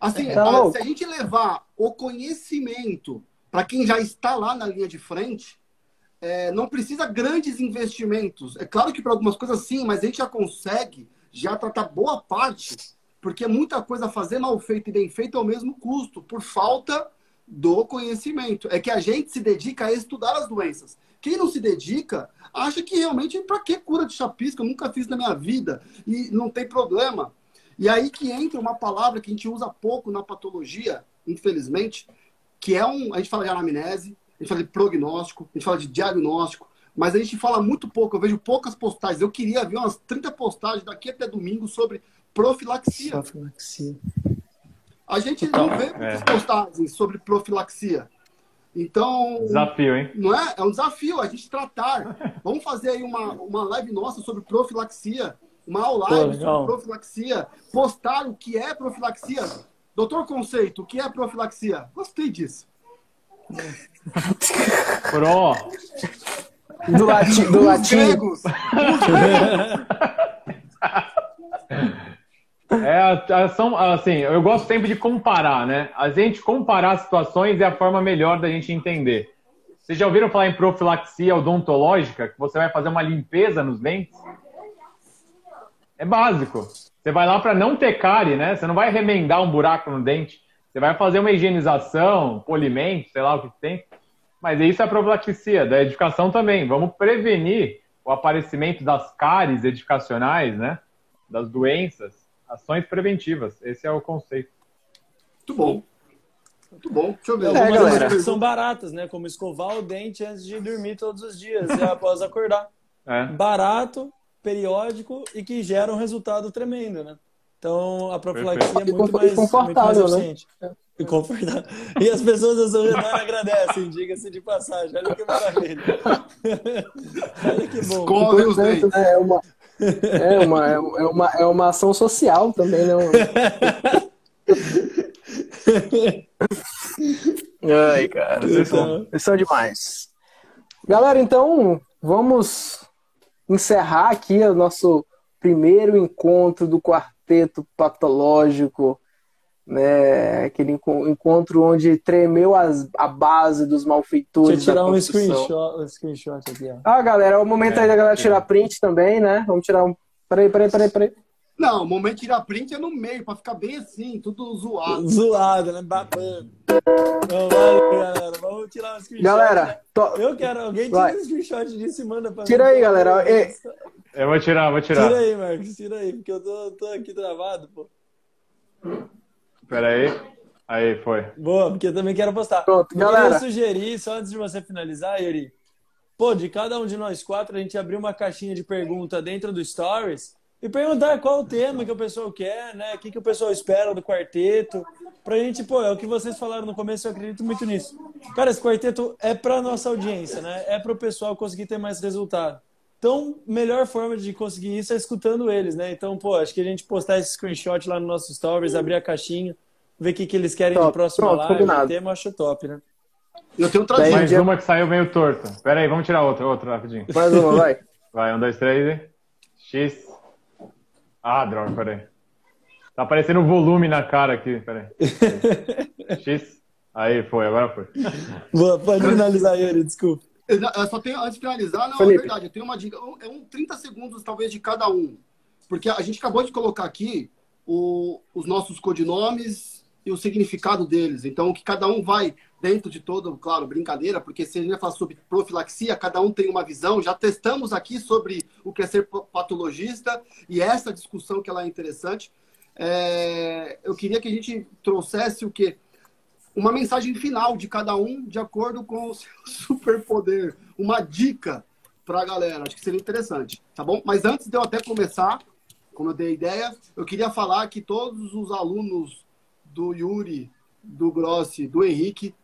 A: assim,
B: Tá
A: se a gente levar o conhecimento para quem já está lá na linha de frente, é, não precisa grandes investimentos. É claro que para algumas coisas sim, mas a gente já consegue já tratar boa parte, porque muita coisa fazer mal feito e bem feito é o mesmo custo, por falta do conhecimento. É que a gente se dedica a estudar as doenças. Quem não se dedica, acha que realmente, para que cura de chapisco? Eu nunca fiz na minha vida e não tem problema. E aí que entra uma palavra que a gente usa pouco na patologia, infelizmente, que é um. A gente fala de anamnese, a gente fala de prognóstico, a gente fala de diagnóstico, mas a gente fala muito pouco. Eu vejo poucas postagens. Eu queria ver umas 30 postagens daqui até domingo sobre profilaxia.
C: Profilaxia.
A: A gente não vê
D: É.
A: muitas postagens sobre profilaxia. Então,
D: Desafio, hein?
A: não é? É um desafio a gente tratar. Vamos fazer aí uma, uma live nossa sobre profilaxia, uma aula sobre profilaxia, postar o que é profilaxia. Doutor Conceito, o que é profilaxia? Gostei disso.
D: Pro.
B: Do, lati, do
A: Os
B: latim.
A: gregos.
D: É, a- a- são, assim, eu gosto sempre de comparar, né? A gente comparar situações é a forma melhor da gente entender. Vocês já ouviram falar em profilaxia odontológica? Que você vai fazer uma limpeza nos dentes? É básico. Você vai lá para não ter cárie, né? Você não vai remendar um buraco no dente. Você vai fazer uma higienização, polimento, sei lá o que tem. Mas isso é a profilaxia, da edificação também. Vamos prevenir o aparecimento das cáries edificacionais, né? Das doenças, ações preventivas. Esse é o conceito.
A: Muito bom. Muito bom. Deixa eu ver.
B: É,
C: algumas
B: galera.
C: que são baratas, né? Como escovar o dente antes de dormir todos os dias e após acordar.
D: É.
C: Barato, periódico e que gera um resultado tremendo, né? Então a profilaxia
D: Perfeito.
C: é muito mais,
B: confortável,
C: muito mais
B: né?
C: eficiente. E confortável. E as pessoas ao seu redor agradecem, diga-se de passagem. Olha que maravilha. Olha que bom.
A: Escove os dentes.
B: né, é uma, é uma, é uma, é uma ação social também, né? Ai, cara, vocês são, vocês são demais. Galera, então vamos encerrar aqui o nosso primeiro encontro do quarteto patológico, né? Aquele enco- encontro onde tremeu as- a base dos
C: Deixa
B: malfeitores
C: eu tirar
B: da
C: um screenshot, um screenshot aqui, ó.
B: Ah, galera, é o momento
D: É,
B: aí da galera
D: é.
B: tirar print também, né? Vamos tirar um. Peraí, peraí, peraí, peraí.
A: Não, o momento de tirar print é no meio, pra ficar bem assim, tudo zoado.
C: Zoado, né? Babando. Então, valeu, galera. Vamos tirar um screenshot.
B: Galera, to-
C: Eu quero. Alguém tira
B: Vai.
C: um screenshot disso e manda pra
B: Tira
C: mim.
B: aí, galera. Ei.
D: Eu vou tirar, vou tirar.
C: Tira aí, Marcos. Tira aí, porque eu tô, tô aqui travado, pô.
D: Pera aí. Aí, foi.
C: Boa, porque eu também quero postar.
B: Pronto,
C: eu
B: galera.
C: queria sugerir, só antes de você finalizar, Yuri, pô, de cada um de nós quatro, a gente abrir uma caixinha de pergunta dentro do Stories e perguntar qual o tema que o pessoal quer, né? O que, que o pessoal espera do quarteto. Pra gente, pô, é o que vocês falaram no começo, eu acredito muito nisso. Cara, esse quarteto é pra nossa audiência, né? É pro pessoal conseguir ter mais resultado. Então, melhor forma de conseguir isso é escutando eles, né? Então, pô, acho que a gente postar esse screenshot lá no nosso Stories, abrir a caixinha, ver o que, que eles querem
B: Top.
C: no próximo
B: Pronto,
C: live,
B: combinado.
C: o tema, eu acho top, né?
A: Eu tenho um trazido.
D: Mais uma que saiu meio torta. Pera aí, vamos tirar outra, outra rapidinho.
B: Mais uma, vai.
D: Vai, um, dois, três e. X. Ah, droga, peraí. Tá aparecendo volume na cara aqui, peraí. X. Aí, foi, agora foi.
C: Boa, pode finalizar, Yuri, desculpa.
A: Eu só tenho, antes de finalizar, não,
B: Felipe.
A: é verdade, eu tenho uma dica. É um 30 segundos, talvez, de cada um. porque a gente acabou de colocar aqui o, os nossos codinomes e o significado deles. Então, que cada um vai dentro de todo, claro, brincadeira, porque se a gente falar sobre profilaxia, cada um tem uma visão. Já testamos aqui sobre o que é ser patologista e essa discussão que ela é interessante. É, eu queria que a gente trouxesse o quê? Uma mensagem final de cada um de acordo com o seu superpoder. Uma dica para a galera. Acho que seria interessante, tá bom? Mas antes de eu até começar, como eu dei a ideia, eu queria falar que todos os alunos do Yuri, do Grossi, do Henrique,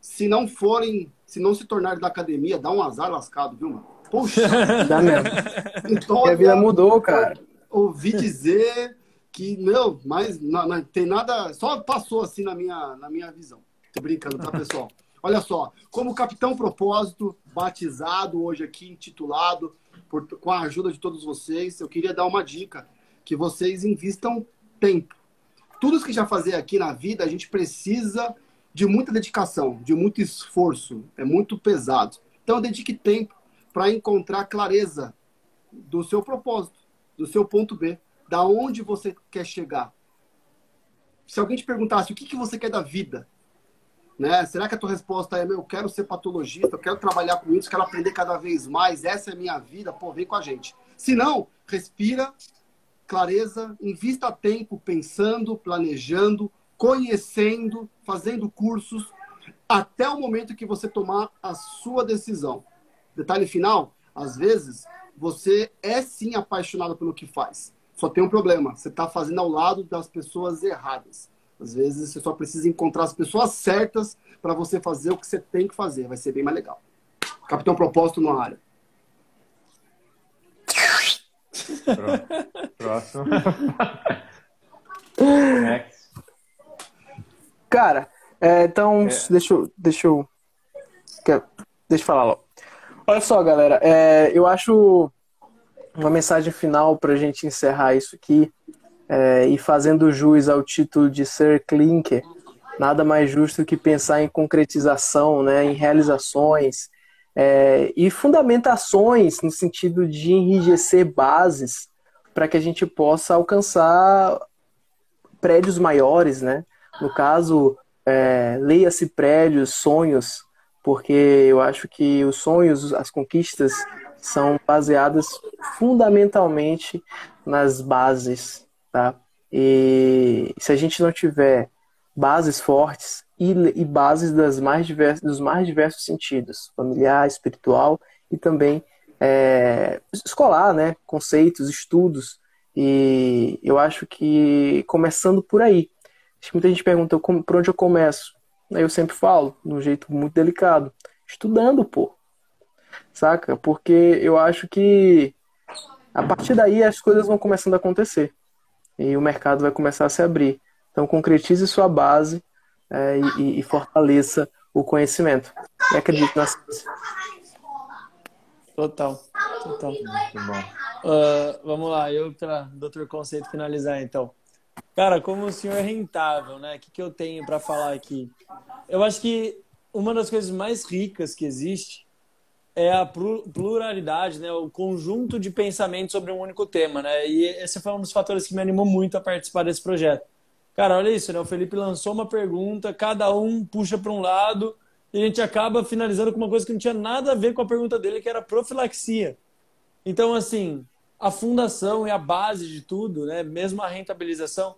A: se não forem, se não se tornarem da academia, dá um azar lascado, viu, mano?
B: Poxa! Dá mesmo. Então, a vida mudou, cara.
A: Ouvi dizer que, não, mas não, não, tem nada, só passou assim na minha, na minha visão. Tô brincando, tá, pessoal? Olha só, como capitão propósito, batizado hoje aqui, intitulado, por, com a ajuda de todos vocês, eu queria dar uma dica, que vocês invistam tempo. Tudo que já fazer aqui na vida, a gente precisa de muita dedicação, de muito esforço, é muito pesado. Então, dedique tempo para encontrar clareza do seu propósito, do seu ponto B, da onde você quer chegar. Se alguém te perguntasse o que, que você quer da vida, né? Será que a tua resposta é, eu quero ser patologista, eu quero trabalhar com isso, quero aprender cada vez mais, essa é a minha vida, pô, vem com a gente. Se não, respira, clareza, invista tempo pensando, planejando, conhecendo, fazendo cursos, até o momento que você tomar a sua decisão. Detalhe final, às vezes, você é sim apaixonado pelo que faz. Só tem um problema, você está fazendo ao lado das pessoas erradas. Às vezes você só precisa encontrar as pessoas certas para você fazer o que você tem que fazer. Vai ser bem mais legal. Capitão Propósito na área.
D: Próximo.
B: Cara, é, então, é. deixa eu. Deixa eu. Deixa eu falar logo. Olha só, galera. É, eu acho uma mensagem final para a gente encerrar isso aqui é, e fazendo jus ao título de ser clinker, nada mais justo que pensar em concretização, né, em realizações é, e fundamentações no sentido de enrijecer bases para que a gente possa alcançar prédios maiores, né? No caso, é, leia-se prédios, sonhos, porque eu acho que os sonhos, as conquistas são baseadas fundamentalmente nas bases tá? E se a gente não tiver bases fortes e, e bases das mais diversos, dos mais diversos sentidos, familiar, espiritual e também é, escolar, né? Conceitos, estudos. E eu acho que começando por aí. Muita gente pergunta por onde eu começo. Eu sempre falo, de um jeito muito delicado, estudando, pô. Saca? Porque eu acho que a partir daí as coisas vão começando a acontecer e o mercado vai começar a se abrir. Então, concretize sua base é, e, e, fortaleça o conhecimento. E acredite na ciência.
C: Total, total. Uh, vamos lá, eu para Dr. Conceito finalizar então. Cara, como o senhor é rentável, né? O que, que eu tenho para falar aqui? Eu acho que uma das coisas mais ricas que existe é a pluralidade, né, o conjunto de pensamentos sobre um único tema, né? E esse foi um dos fatores que me animou muito a participar desse projeto. Cara, olha isso, né? O Felipe lançou uma pergunta, cada um puxa para um lado e a gente acaba finalizando com uma coisa que não tinha nada a ver com a pergunta dele, que era profilaxia. Então, assim, a fundação e a base de tudo, né? Mesmo a rentabilização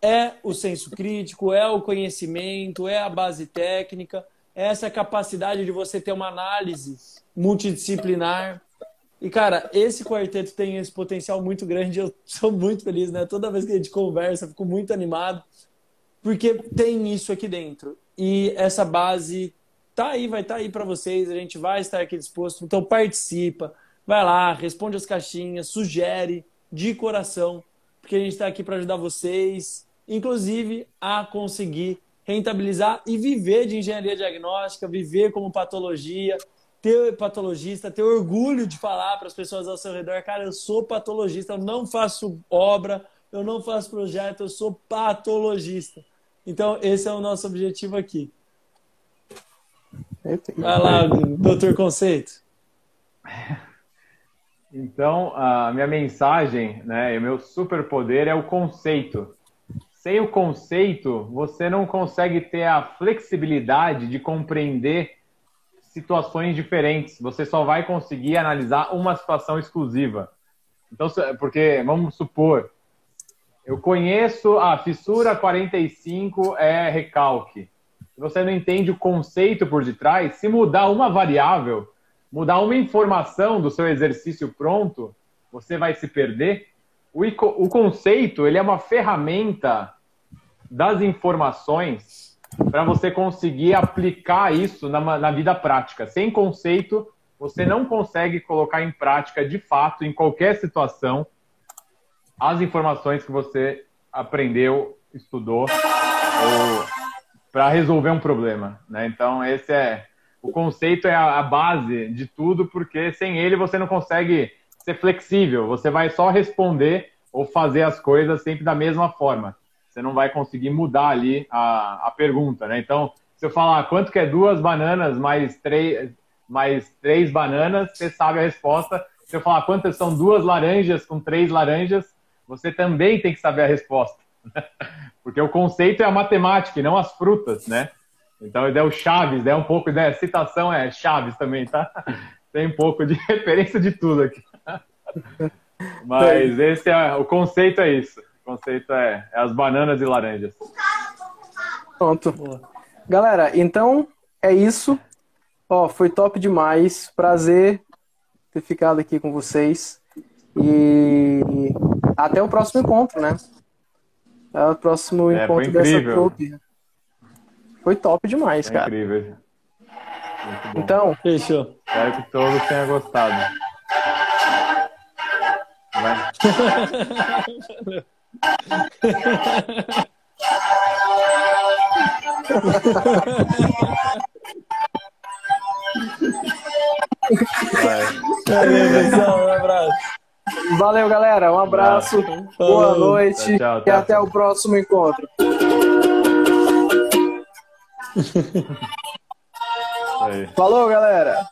C: é o senso crítico, é o conhecimento, é a base técnica, é essa capacidade de você ter uma análise multidisciplinar. E, cara, esse quarteto tem esse potencial muito grande. Eu sou muito feliz, né? Toda vez que a gente conversa, fico muito animado, porque tem isso aqui dentro. E essa base tá aí, vai estar tá aí para vocês. A gente vai estar aqui disposto. Então, participa, vai lá, responde as caixinhas, sugere de coração, porque a gente está aqui para ajudar vocês, inclusive a conseguir rentabilizar e viver de engenharia diagnóstica, viver como patologia, ter patologista, ter orgulho de falar para as pessoas ao seu redor, cara, eu sou patologista, eu não faço obra, eu não faço projeto, eu sou patologista. Então, esse é o nosso objetivo aqui. Vai lá, doutor Conceito.
D: Então, a minha mensagem, né, o meu superpoder é o conceito. Sem o conceito, você não consegue ter a flexibilidade de compreender situações diferentes. Você só vai conseguir analisar uma situação exclusiva. Então, porque, vamos supor, eu conheço a fissura 45 é recalque. Você não entende o conceito por detrás. Se mudar uma variável, mudar uma informação do seu exercício pronto, você vai se perder. O, conceito ele é uma ferramenta das informações para você conseguir aplicar isso na, na vida prática. Sem conceito, você não consegue colocar em prática de fato, em qualquer situação, as informações que você aprendeu, estudou para resolver um problema. Né? Então, esse é o conceito é a, a base de tudo, porque sem ele você não consegue ser flexível. Você vai só responder ou fazer as coisas sempre da mesma forma. Você não vai conseguir mudar ali a, a pergunta, né? Então, se eu falar quanto que é duas bananas mais três, mais três bananas, você sabe a resposta. Se eu falar quantas são duas laranjas com três laranjas, você também tem que saber a resposta. Porque o conceito é a matemática e não as frutas, né? Então, é o Chaves, é um pouco, né? Citação é Chaves também, tá? Tem um pouco de referência de tudo aqui. Mas esse é o conceito é isso. O conceito é, é as bananas e laranjas.
B: Pronto. Boa. Galera, então é isso. Ó, foi top demais. Prazer ter ficado aqui com vocês. E até o próximo encontro, né? Até o próximo é, encontro dessa trupe. Foi top demais, cara.
D: Incrível.
B: Então,
C: fechou.
D: Espero que todos tenham gostado. Vai.
C: Valeu, pessoal. Um abraço.
B: Valeu, galera. Um abraço. Boa noite. Tchau, tchau, e até o próximo encontro. Falou, galera!